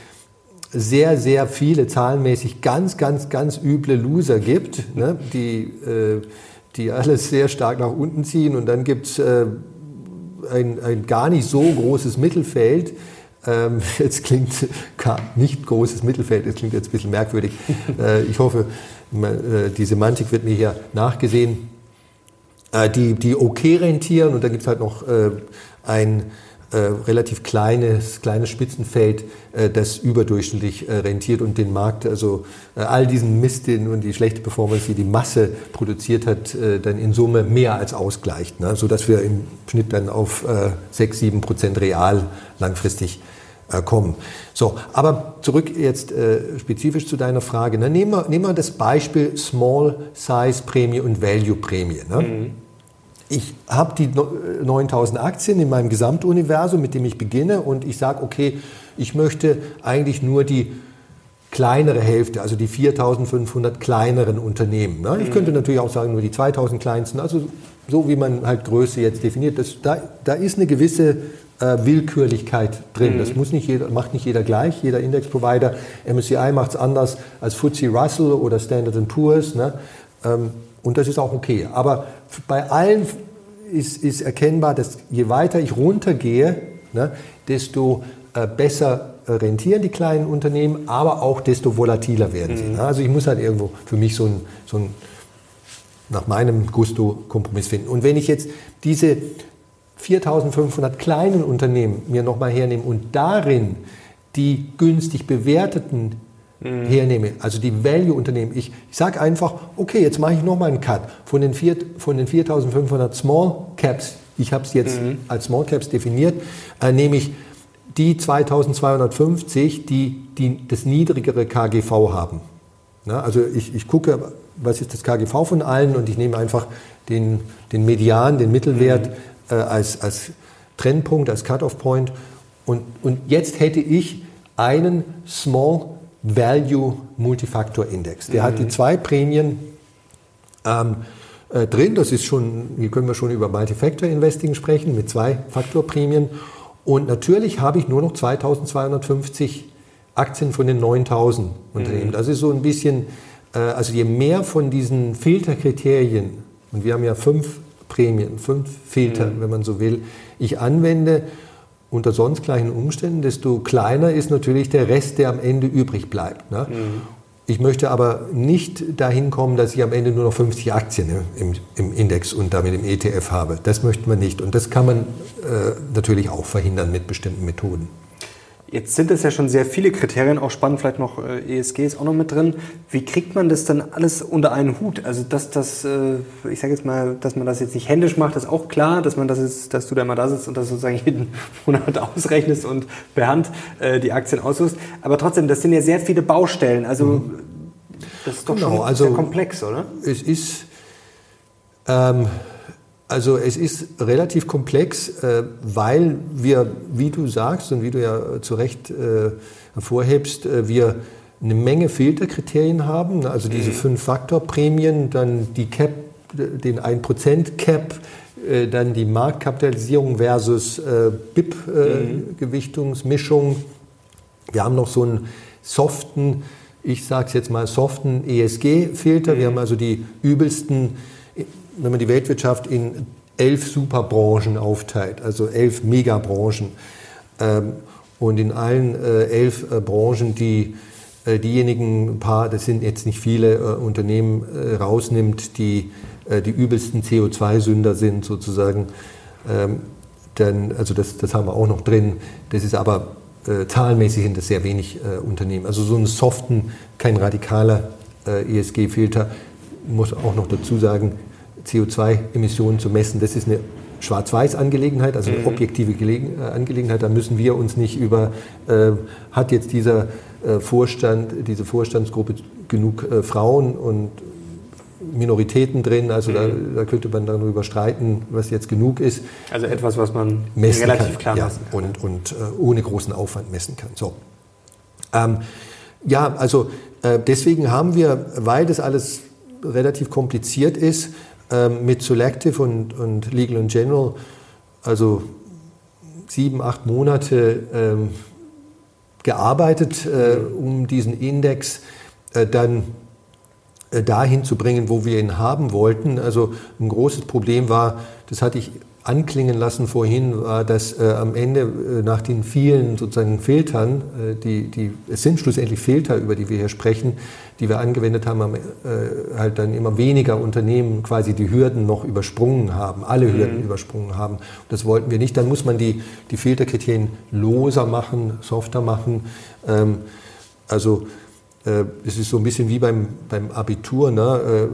Speaker 1: sehr, sehr viele zahlenmäßig ganz, ganz, ganz üble Loser gibt, ne, die, äh, die alles sehr stark nach unten ziehen. Und dann gibt es äh, ein, ein gar nicht so großes Mittelfeld. Ähm, jetzt klingt gar nicht großes Mittelfeld, das klingt jetzt ein bisschen merkwürdig. Äh, ich hoffe, äh, die Semantik wird mir hier nachgesehen. Äh, die, die okay rentieren und dann gibt es halt noch äh, ein äh, relativ kleines, kleines Spitzenfeld, äh, das überdurchschnittlich äh, rentiert und den Markt, also äh, all diesen Mist den, und die schlechte Performance, die die Masse produziert hat, äh, dann in Summe mehr als ausgleicht, ne? sodass wir im Schnitt dann auf 6, 7 Prozent real langfristig kommen. So, aber zurück jetzt äh, spezifisch zu deiner Frage. Ne? Nehmen, wir, nehmen wir das Beispiel Small Size Prämie und Value Prämie. Ne? Mhm ich habe die 9000 Aktien in meinem Gesamtuniversum, mit dem ich beginne und ich sage, okay, ich möchte eigentlich nur die kleinere Hälfte, also die 4500 kleineren Unternehmen. Ne? Ich könnte mhm. natürlich auch sagen, nur die 2000 kleinsten, also so wie man halt Größe jetzt definiert. Das, da, da ist eine gewisse äh, Willkürlichkeit drin. Mhm. Das muss nicht jeder, macht nicht jeder gleich, jeder Index-Provider. MSCI macht es anders als FTSE Russell oder Standard Poor's. Ne? Ähm, und das ist auch okay. Aber bei allen ist, ist erkennbar, dass je weiter ich runtergehe, ne, desto äh, besser rentieren die kleinen Unternehmen, aber auch desto volatiler werden sie. Mhm. Ne? Also ich muss halt irgendwo für mich so ein, so ein nach meinem Gusto Kompromiss finden. Und wenn ich jetzt diese 4500 kleinen Unternehmen mir nochmal hernehme und darin die günstig bewerteten mhm. hernehme, also die Value-Unternehmen. Ich, ich sage einfach, okay, jetzt mache ich nochmal einen Cut von den, 4, von den 4500 Small Caps, ich habe es jetzt mhm. als Small Caps definiert, äh, nehme ich die 2250, die, die das niedrigere KGV haben. Na, also ich, ich gucke, was ist das KGV von allen und ich nehme einfach den, den Median, den Mittelwert mhm. äh, als, als Trennpunkt, als Cut-off-Point. Und, und jetzt hätte ich einen Small Value Multifactor Index. Der mhm. hat die zwei Prämien ähm, äh, drin. Das ist schon, hier können wir schon über Multifactor Investing sprechen mit zwei Faktorprämien. Und natürlich habe ich nur noch 2250 Aktien von den 9000 Unternehmen. Mhm. Das ist so ein bisschen, äh, also je mehr von diesen Filterkriterien, und wir haben ja fünf Prämien, fünf Filter, mhm. wenn man so will, ich anwende, unter sonst gleichen Umständen, desto kleiner ist natürlich der Rest, der am Ende übrig bleibt. Ne? Mhm. Ich möchte aber nicht dahin kommen, dass ich am Ende nur noch 50 Aktien im, im Index und damit im ETF habe. Das möchten wir nicht. Und das kann man äh, natürlich auch verhindern mit bestimmten Methoden.
Speaker 2: Jetzt sind es ja schon sehr viele Kriterien, auch spannend vielleicht noch äh, ESG ist auch noch mit drin. Wie kriegt man das dann alles unter einen Hut? Also dass das, äh, ich sage jetzt mal, dass man das jetzt nicht händisch macht, ist auch klar, dass man das ist, dass du da mal da sitzt und das sozusagen jeden Monat ausrechnest und per Hand äh, die Aktien aussuchst. Aber trotzdem, das sind ja sehr viele Baustellen. Also mhm. das ist doch genau, schon also sehr komplex, oder?
Speaker 1: Es ist ähm, also es ist relativ komplex, äh, weil wir, wie du sagst und wie du ja zu Recht äh, hervorhebst, äh, wir eine Menge Filterkriterien haben, also diese mhm. Fünf-Faktor-Prämien, dann die Cap, den 1%-Cap, dann die Marktkapitalisierung versus BIP-Gewichtungsmischung. Mhm. Wir haben noch so einen soften, ich sage es jetzt mal, soften ESG-Filter. Wir mhm. haben also die übelsten wenn man die Weltwirtschaft in elf Superbranchen aufteilt, also elf Megabranchen, ähm, und in allen äh, elf äh, Branchen die äh, diejenigen paar, das sind jetzt nicht viele äh, Unternehmen, äh, rausnimmt, die äh, die übelsten CO2-Sünder sind sozusagen, ähm, dann, also das, das haben wir auch noch drin. Das ist aber zahlenmäßig sind das sehr wenig Unternehmen. Also so einen soften, kein radikaler ESG-Filter muss auch noch dazu sagen, CO2-Emissionen zu messen. Das ist eine Schwarz-Weiß-Angelegenheit, also eine mhm. objektive Gelegen äh, Angelegenheit. Da müssen wir uns nicht über, äh, hat jetzt dieser äh, Vorstand, diese Vorstandsgruppe genug äh, Frauen und Minoritäten drin, also mhm. da, da, könnte man darüber streiten, was jetzt genug ist.
Speaker 2: Also etwas, was man relativ
Speaker 1: kann.
Speaker 2: klar
Speaker 1: ja, messen kann. Und, und äh, ohne großen Aufwand messen kann. So. Ähm, ja, also äh, deswegen haben wir, weil das alles relativ kompliziert ist, ähm, mit Selective und, und Legal and General, also sieben, acht Monate ähm, gearbeitet, äh, um diesen Index äh, dann äh, dahin zu bringen, wo wir ihn haben wollten. Also ein großes Problem war, das hatte ich anklingen lassen vorhin, war, dass äh, am Ende äh, nach den vielen sozusagen Filtern, äh, die, die, es sind schlussendlich Filter, über die wir hier sprechen, die wir angewendet haben, haben äh, halt dann immer weniger Unternehmen quasi die Hürden noch übersprungen haben, alle Hürden mhm. übersprungen haben. Das wollten wir nicht. Dann muss man die, die Filterkriterien loser machen, softer machen. Ähm, also äh, es ist so ein bisschen wie beim, beim Abitur. Ne?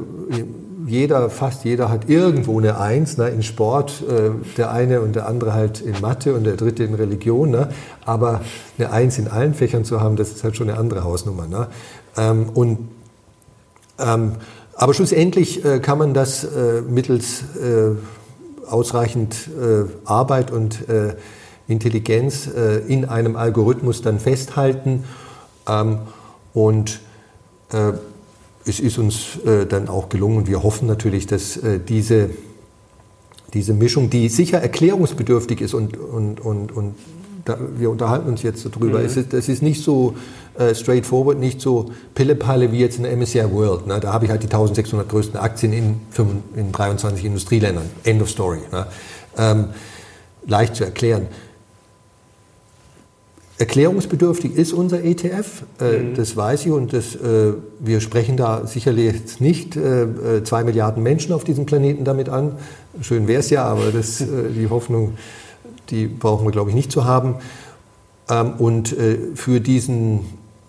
Speaker 1: Jeder, fast jeder hat irgendwo eine Eins ne, in Sport, äh, der eine und der andere halt in Mathe und der dritte in Religion. Ne? Aber eine Eins in allen Fächern zu haben, das ist halt schon eine andere Hausnummer. Ne? Ähm, und, ähm, aber schlussendlich äh, kann man das äh, mittels äh, ausreichend äh, Arbeit und äh, Intelligenz in einem Algorithmus dann festhalten. Ähm, und es ist uns äh, dann auch gelungen und wir hoffen natürlich, dass äh, diese, diese Mischung, die sicher erklärungsbedürftig ist und, und, und, und da, wir unterhalten uns jetzt darüber. Mhm. Es ist, das ist nicht so äh, straightforward, nicht so Pillepalle wie jetzt in der MSCI World. Ne? Da habe ich halt die 1600 größten Aktien in, 5, in 23 Industrieländern. End of story. Ne? Ähm, leicht zu erklären. Erklärungsbedürftig ist unser ETF, äh, mhm. das weiß ich und das, äh, wir sprechen da sicherlich jetzt nicht äh, äh zwei Milliarden Menschen auf diesem Planeten damit an. Schön wäre es ja, aber das, äh, die Hoffnung, die brauchen wir, glaube ich, nicht zu haben. Ähm, und äh, für, diesen,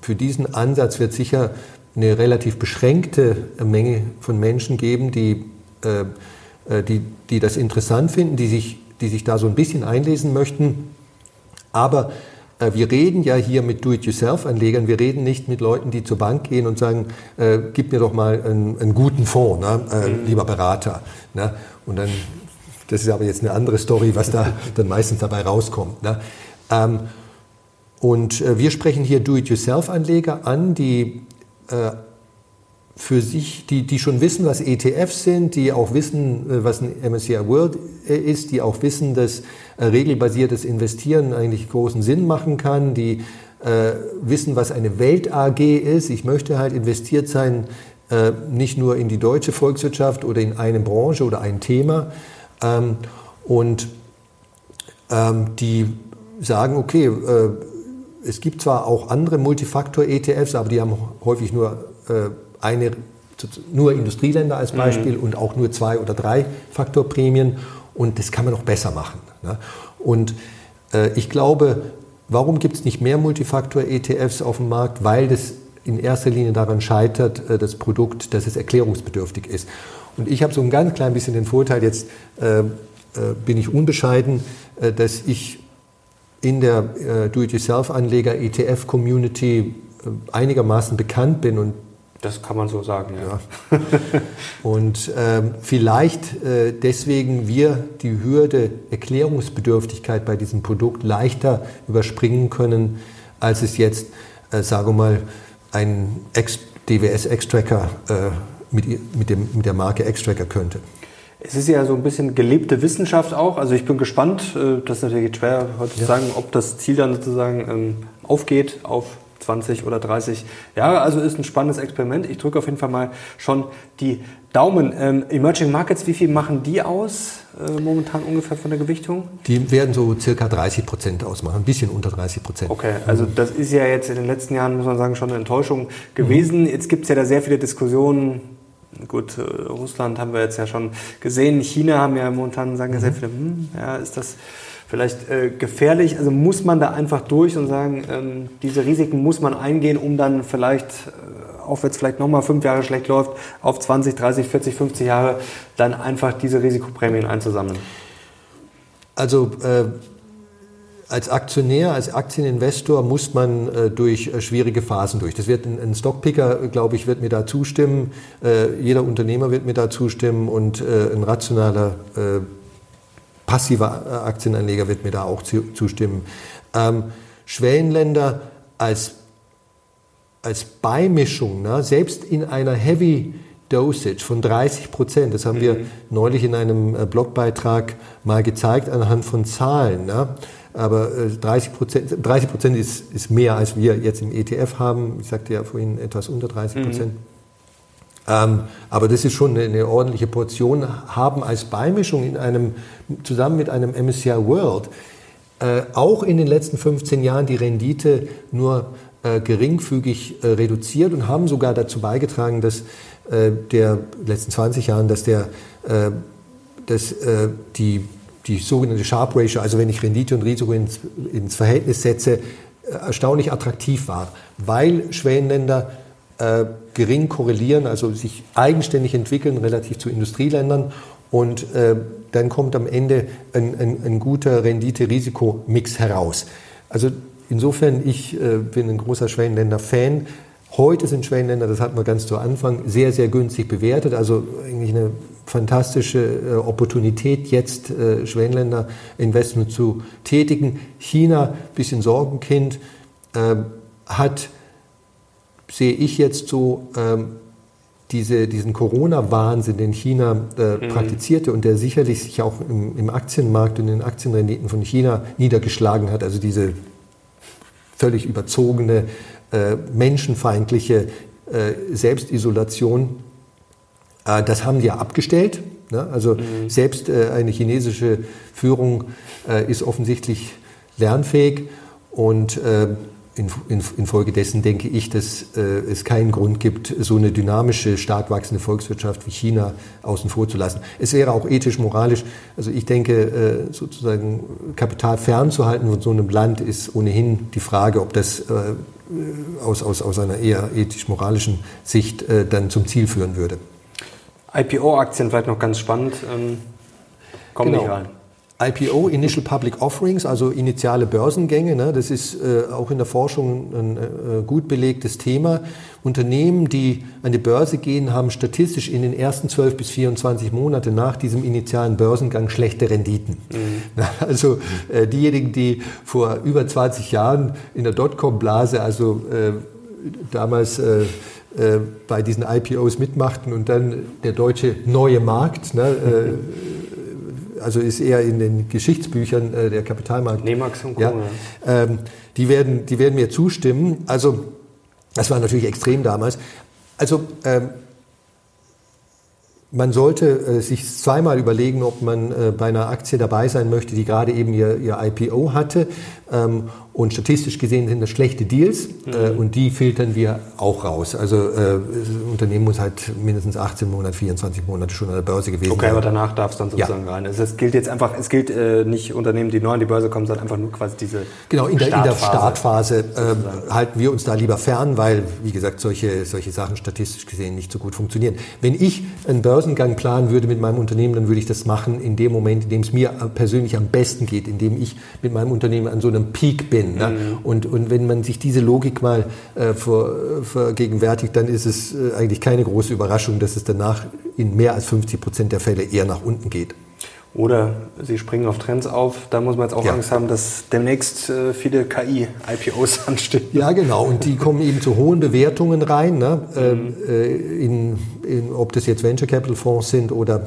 Speaker 1: für diesen Ansatz wird sicher eine relativ beschränkte Menge von Menschen geben, die, die, die das interessant finden, die sich, die sich da so ein bisschen einlesen möchten. Aber wir reden ja hier mit Do-it-yourself-Anlegern, wir reden nicht mit Leuten, die zur Bank gehen und sagen, äh, gib mir doch mal einen, einen guten Fonds, ne? äh, mhm. lieber Berater. Ne? Und dann, das ist aber jetzt eine andere Story, was da dann meistens dabei rauskommt. Ne? Ähm, und äh, wir sprechen hier Do-it-yourself-Anleger an, die äh, für sich, die, die schon wissen, was ETFs sind, die auch wissen, äh, was ein MSCI World äh, ist, die auch wissen, dass äh, regelbasiertes Investieren eigentlich großen Sinn machen kann, die äh, wissen, was eine Welt AG ist. Ich möchte halt investiert sein, äh, nicht nur in die deutsche Volkswirtschaft oder in eine Branche oder ein Thema. Ähm, und ähm, die sagen, okay, äh, es gibt zwar auch andere Multifaktor-ETFs, aber die haben häufig nur eine, nur Industrieländer als Beispiel mhm. und auch nur zwei oder drei Faktorprämien und das kann man noch besser machen. Ne? Und äh, ich glaube, warum gibt es nicht mehr Multifaktor-ETFs auf dem Markt? Weil das in erster Linie daran scheitert, äh, das Produkt, dass es erklärungsbedürftig ist. Und ich habe so ein ganz klein bisschen den Vorteil, jetzt äh, äh bin ich unbescheiden, äh, dass ich in der äh, Do-it-yourself-Anleger-ETF-Community einigermaßen bekannt bin und
Speaker 2: das kann man so sagen, ja.
Speaker 1: ja. Und ähm, vielleicht äh, deswegen wir die Hürde Erklärungsbedürftigkeit bei diesem Produkt leichter überspringen können, als es jetzt, äh, sagen wir mal, ein DWS-Extracker äh, mit, mit, dem, mit der Marke Extracker könnte.
Speaker 2: Es ist ja so ein bisschen gelebte Wissenschaft auch. Also ich bin gespannt, äh, das ist natürlich schwer heute zu sagen, ob das Ziel dann sozusagen ähm, aufgeht auf 20 oder 30 Jahre. Also ist ein spannendes Experiment. Ich drücke auf jeden Fall mal schon die Daumen. Ähm, Emerging Markets, wie viel machen die aus äh, momentan ungefähr von der Gewichtung?
Speaker 1: Die werden so circa 30 Prozent ausmachen, ein bisschen unter 30 Prozent.
Speaker 2: Okay, also das ist ja jetzt in den letzten Jahren, muss man sagen, schon eine Enttäuschung gewesen. Mhm. Jetzt gibt es ja da sehr viele Diskussionen. Gut, äh, Russland haben wir jetzt ja schon gesehen. China haben ja momentan, sagen ja sehr mhm. viele, hm, ja, ist das vielleicht äh, gefährlich? Also muss man da einfach durch und sagen, ähm, diese Risiken muss man eingehen, um dann vielleicht, äh, auch wenn es vielleicht nochmal fünf Jahre schlecht läuft, auf 20, 30, 40, 50 Jahre dann einfach diese Risikoprämien einzusammeln?
Speaker 1: Also äh, als Aktionär, als Aktieninvestor muss man äh, durch äh, schwierige Phasen durch. Das wird ein, ein Stockpicker, glaube ich, wird mir da zustimmen. Äh, jeder Unternehmer wird mir da zustimmen und äh, ein rationaler passiver äh, Aktienanleger wird mir da auch zustimmen. Ähm, Schwellenländer als, als Beimischung, ne, selbst in einer Heavy Dosage von 30 Prozent, das haben mhm. wir neulich in einem äh, Blogbeitrag mal gezeigt anhand von Zahlen. Ne? Aber 30 äh, Prozent 30 Prozent ist, ist mehr, als wir jetzt im ETF haben. Ich sagte ja vorhin etwas unter 30 Prozent. Mhm. Ähm, aber das ist schon eine, eine, ordentliche Portion, haben als Beimischung in einem, zusammen mit einem MSCI World. Äh, auch in den letzten 15 Jahren die Rendite nur äh, geringfügig äh, reduziert und haben sogar dazu beigetragen, dass äh, der letzten 20 Jahren, dass der, äh, dass, äh, die, die sogenannte Sharp Ratio, also wenn ich Rendite und Risiko ins, ins Verhältnis setze, erstaunlich attraktiv war, weil Schwellenländer äh, gering korrelieren, also sich eigenständig entwickeln relativ zu Industrieländern. Und äh, dann kommt am Ende ein, ein, ein guter Rendite-Risiko-Mix heraus. Also insofern, ich äh, bin ein großer Schwellenländer-Fan. Heute sind Schwellenländer, das hatten wir ganz zu Anfang, sehr, sehr günstig bewertet. Also eigentlich eine fantastische äh, Opportunität, jetzt äh, Schwellenländer-Investment zu tätigen. China, bisschen Sorgenkind, äh, hat sehe ich jetzt so, ähm, diese, diesen Corona-Wahnsinn, den China äh, mhm. praktizierte und der sicherlich sich auch im, im Aktienmarkt und in den Aktienrenditen von China niedergeschlagen hat, also diese völlig überzogene, äh, menschenfeindliche äh, Selbstisolation, äh, das haben die ja abgestellt. Ne? Also mhm. selbst äh, eine chinesische Führung äh, ist offensichtlich lernfähig und infolgedessen denke ich, dass es keinen Grund gibt, so eine dynamische, stark wachsende Volkswirtschaft wie China außen vor zu lassen. Es wäre auch ethisch, moralisch, also ich denke, sozusagen Kapital fernzuhalten von so einem Land ist ohnehin die Frage, ob das aus, aus, aus einer eher ethisch-moralischen Sicht dann zum Ziel führen würde.
Speaker 2: IPO-Aktien vielleicht noch ganz spannend. Ähm, kommen genau. nicht rein.
Speaker 1: IPO, Initial Public Offerings, also initiale Börsengänge, ne, das ist äh, auch in der Forschung ein äh, gut belegtes Thema. Unternehmen, die an die Börse gehen, haben statistisch in den ersten 12 bis 24 Monate nach diesem initialen Börsengang schlechte Renditen. Mhm. Also äh, diejenigen, die vor über 20 Jahren in der Dotcom-Blase, also äh, damals äh, äh, bei diesen IPOs mitmachten und dann der deutsche neue Markt, ne, äh, also ist eher in den Geschichtsbüchern äh, der Kapitalmarkt.
Speaker 2: Nemax und
Speaker 1: Co. Ja, ähm, die, werden, die werden mir zustimmen. Also das war natürlich extrem damals. Also ähm, man sollte äh, sich zweimal überlegen, ob man äh, bei einer Aktie dabei sein möchte, die gerade eben ihr, ihr IPO hatte. Ähm, und statistisch gesehen sind das schlechte Deals äh, mhm. und die filtern wir auch raus. Also äh, Unternehmen muss halt mindestens 18 Monate, 24 Monate schon an der Börse gewesen
Speaker 2: sein. Okay, aber danach darf es dann sozusagen ja. rein. Also es gilt jetzt einfach, es gilt äh, nicht Unternehmen, die neu an die Börse kommen, sondern einfach nur quasi diese
Speaker 1: Genau, in der Startphase, in der Startphase äh, halten wir uns da lieber fern, weil, wie gesagt, solche, solche Sachen statistisch gesehen nicht so gut funktionieren. Wenn ich einen Börsengang planen würde mit meinem Unternehmen, dann würde ich das machen in dem Moment, in dem es mir persönlich am besten geht, in dem ich mit meinem Unternehmen an so einem Peak bin bin. Ne? Mhm. Und, und wenn man sich diese Logik mal äh, ver, vergegenwärtigt, dann ist es äh, eigentlich keine große Überraschung, dass es danach in mehr als 50 Prozent der Fälle eher nach unten geht.
Speaker 2: Oder sie springen auf Trends auf. Da muss man jetzt auch ja. Angst haben, dass demnächst äh, viele KI-IPOs anstehen.
Speaker 1: Ja, genau. Und die kommen eben zu hohen Bewertungen rein. Ne? Mhm. Äh, in, in, ob das jetzt Venture Capital Fonds sind oder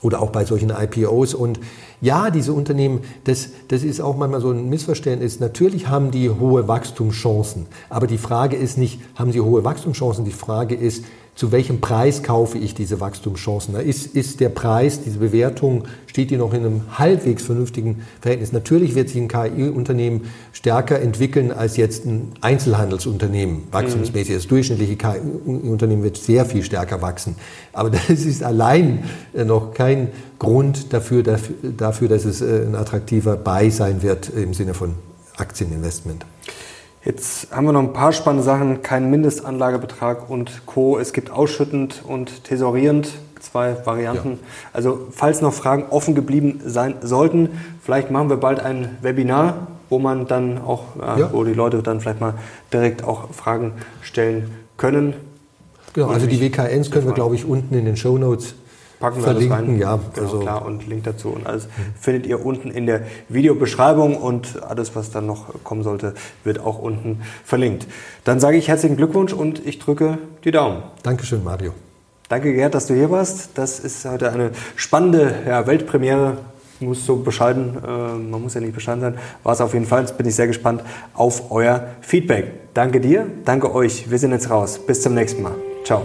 Speaker 1: oder auch bei solchen IPOs. Und ja, diese Unternehmen, das, das ist auch manchmal so ein Missverständnis. Natürlich haben die hohe Wachstumschancen, aber die Frage ist nicht, haben sie hohe Wachstumschancen? Die Frage ist, zu welchem Preis kaufe ich diese Wachstumschancen? Ist, ist der Preis, diese Bewertung, steht die noch in einem halbwegs vernünftigen Verhältnis? Natürlich wird sich ein KI-Unternehmen stärker entwickeln als jetzt ein Einzelhandelsunternehmen, wachstumsmäßig. Das durchschnittliche KI-Unternehmen wird sehr viel stärker wachsen. Aber das ist allein noch kein Grund dafür, dafür dass es äh, ein attraktiver Buy sein wird im Sinne von Aktieninvestment.
Speaker 2: Jetzt haben wir noch ein paar spannende Sachen, kein Mindestanlagebetrag und Co. Es gibt ausschüttend und tesorierend, zwei Varianten. Ja. Also falls noch Fragen offen geblieben sein sollten, vielleicht machen wir bald ein Webinar, wo man dann auch, äh, ja. wo die Leute dann vielleicht mal direkt auch Fragen stellen können.
Speaker 1: Genau, also die WKNs können wir, glaube ich, unten in den Show Notes
Speaker 2: packen wir verlinken, alles rein.
Speaker 1: Ja,
Speaker 2: genau, also klar. Und Link dazu und alles findet ihr unten in der Videobeschreibung und alles, was dann noch kommen sollte, wird auch unten verlinkt. Dann sage ich herzlichen Glückwunsch und ich drücke die Daumen.
Speaker 1: Dankeschön, Mario.
Speaker 2: Danke, Gerd, dass du hier warst. Das ist heute eine spannende ja, Weltpremiere. Muss so bescheiden, äh, man muss ja nicht bescheiden sein. War es auf jeden Fall. Jetzt bin ich sehr gespannt auf euer Feedback. Danke dir, danke euch. Wir sind jetzt raus. Bis zum nächsten Mal. Ciao.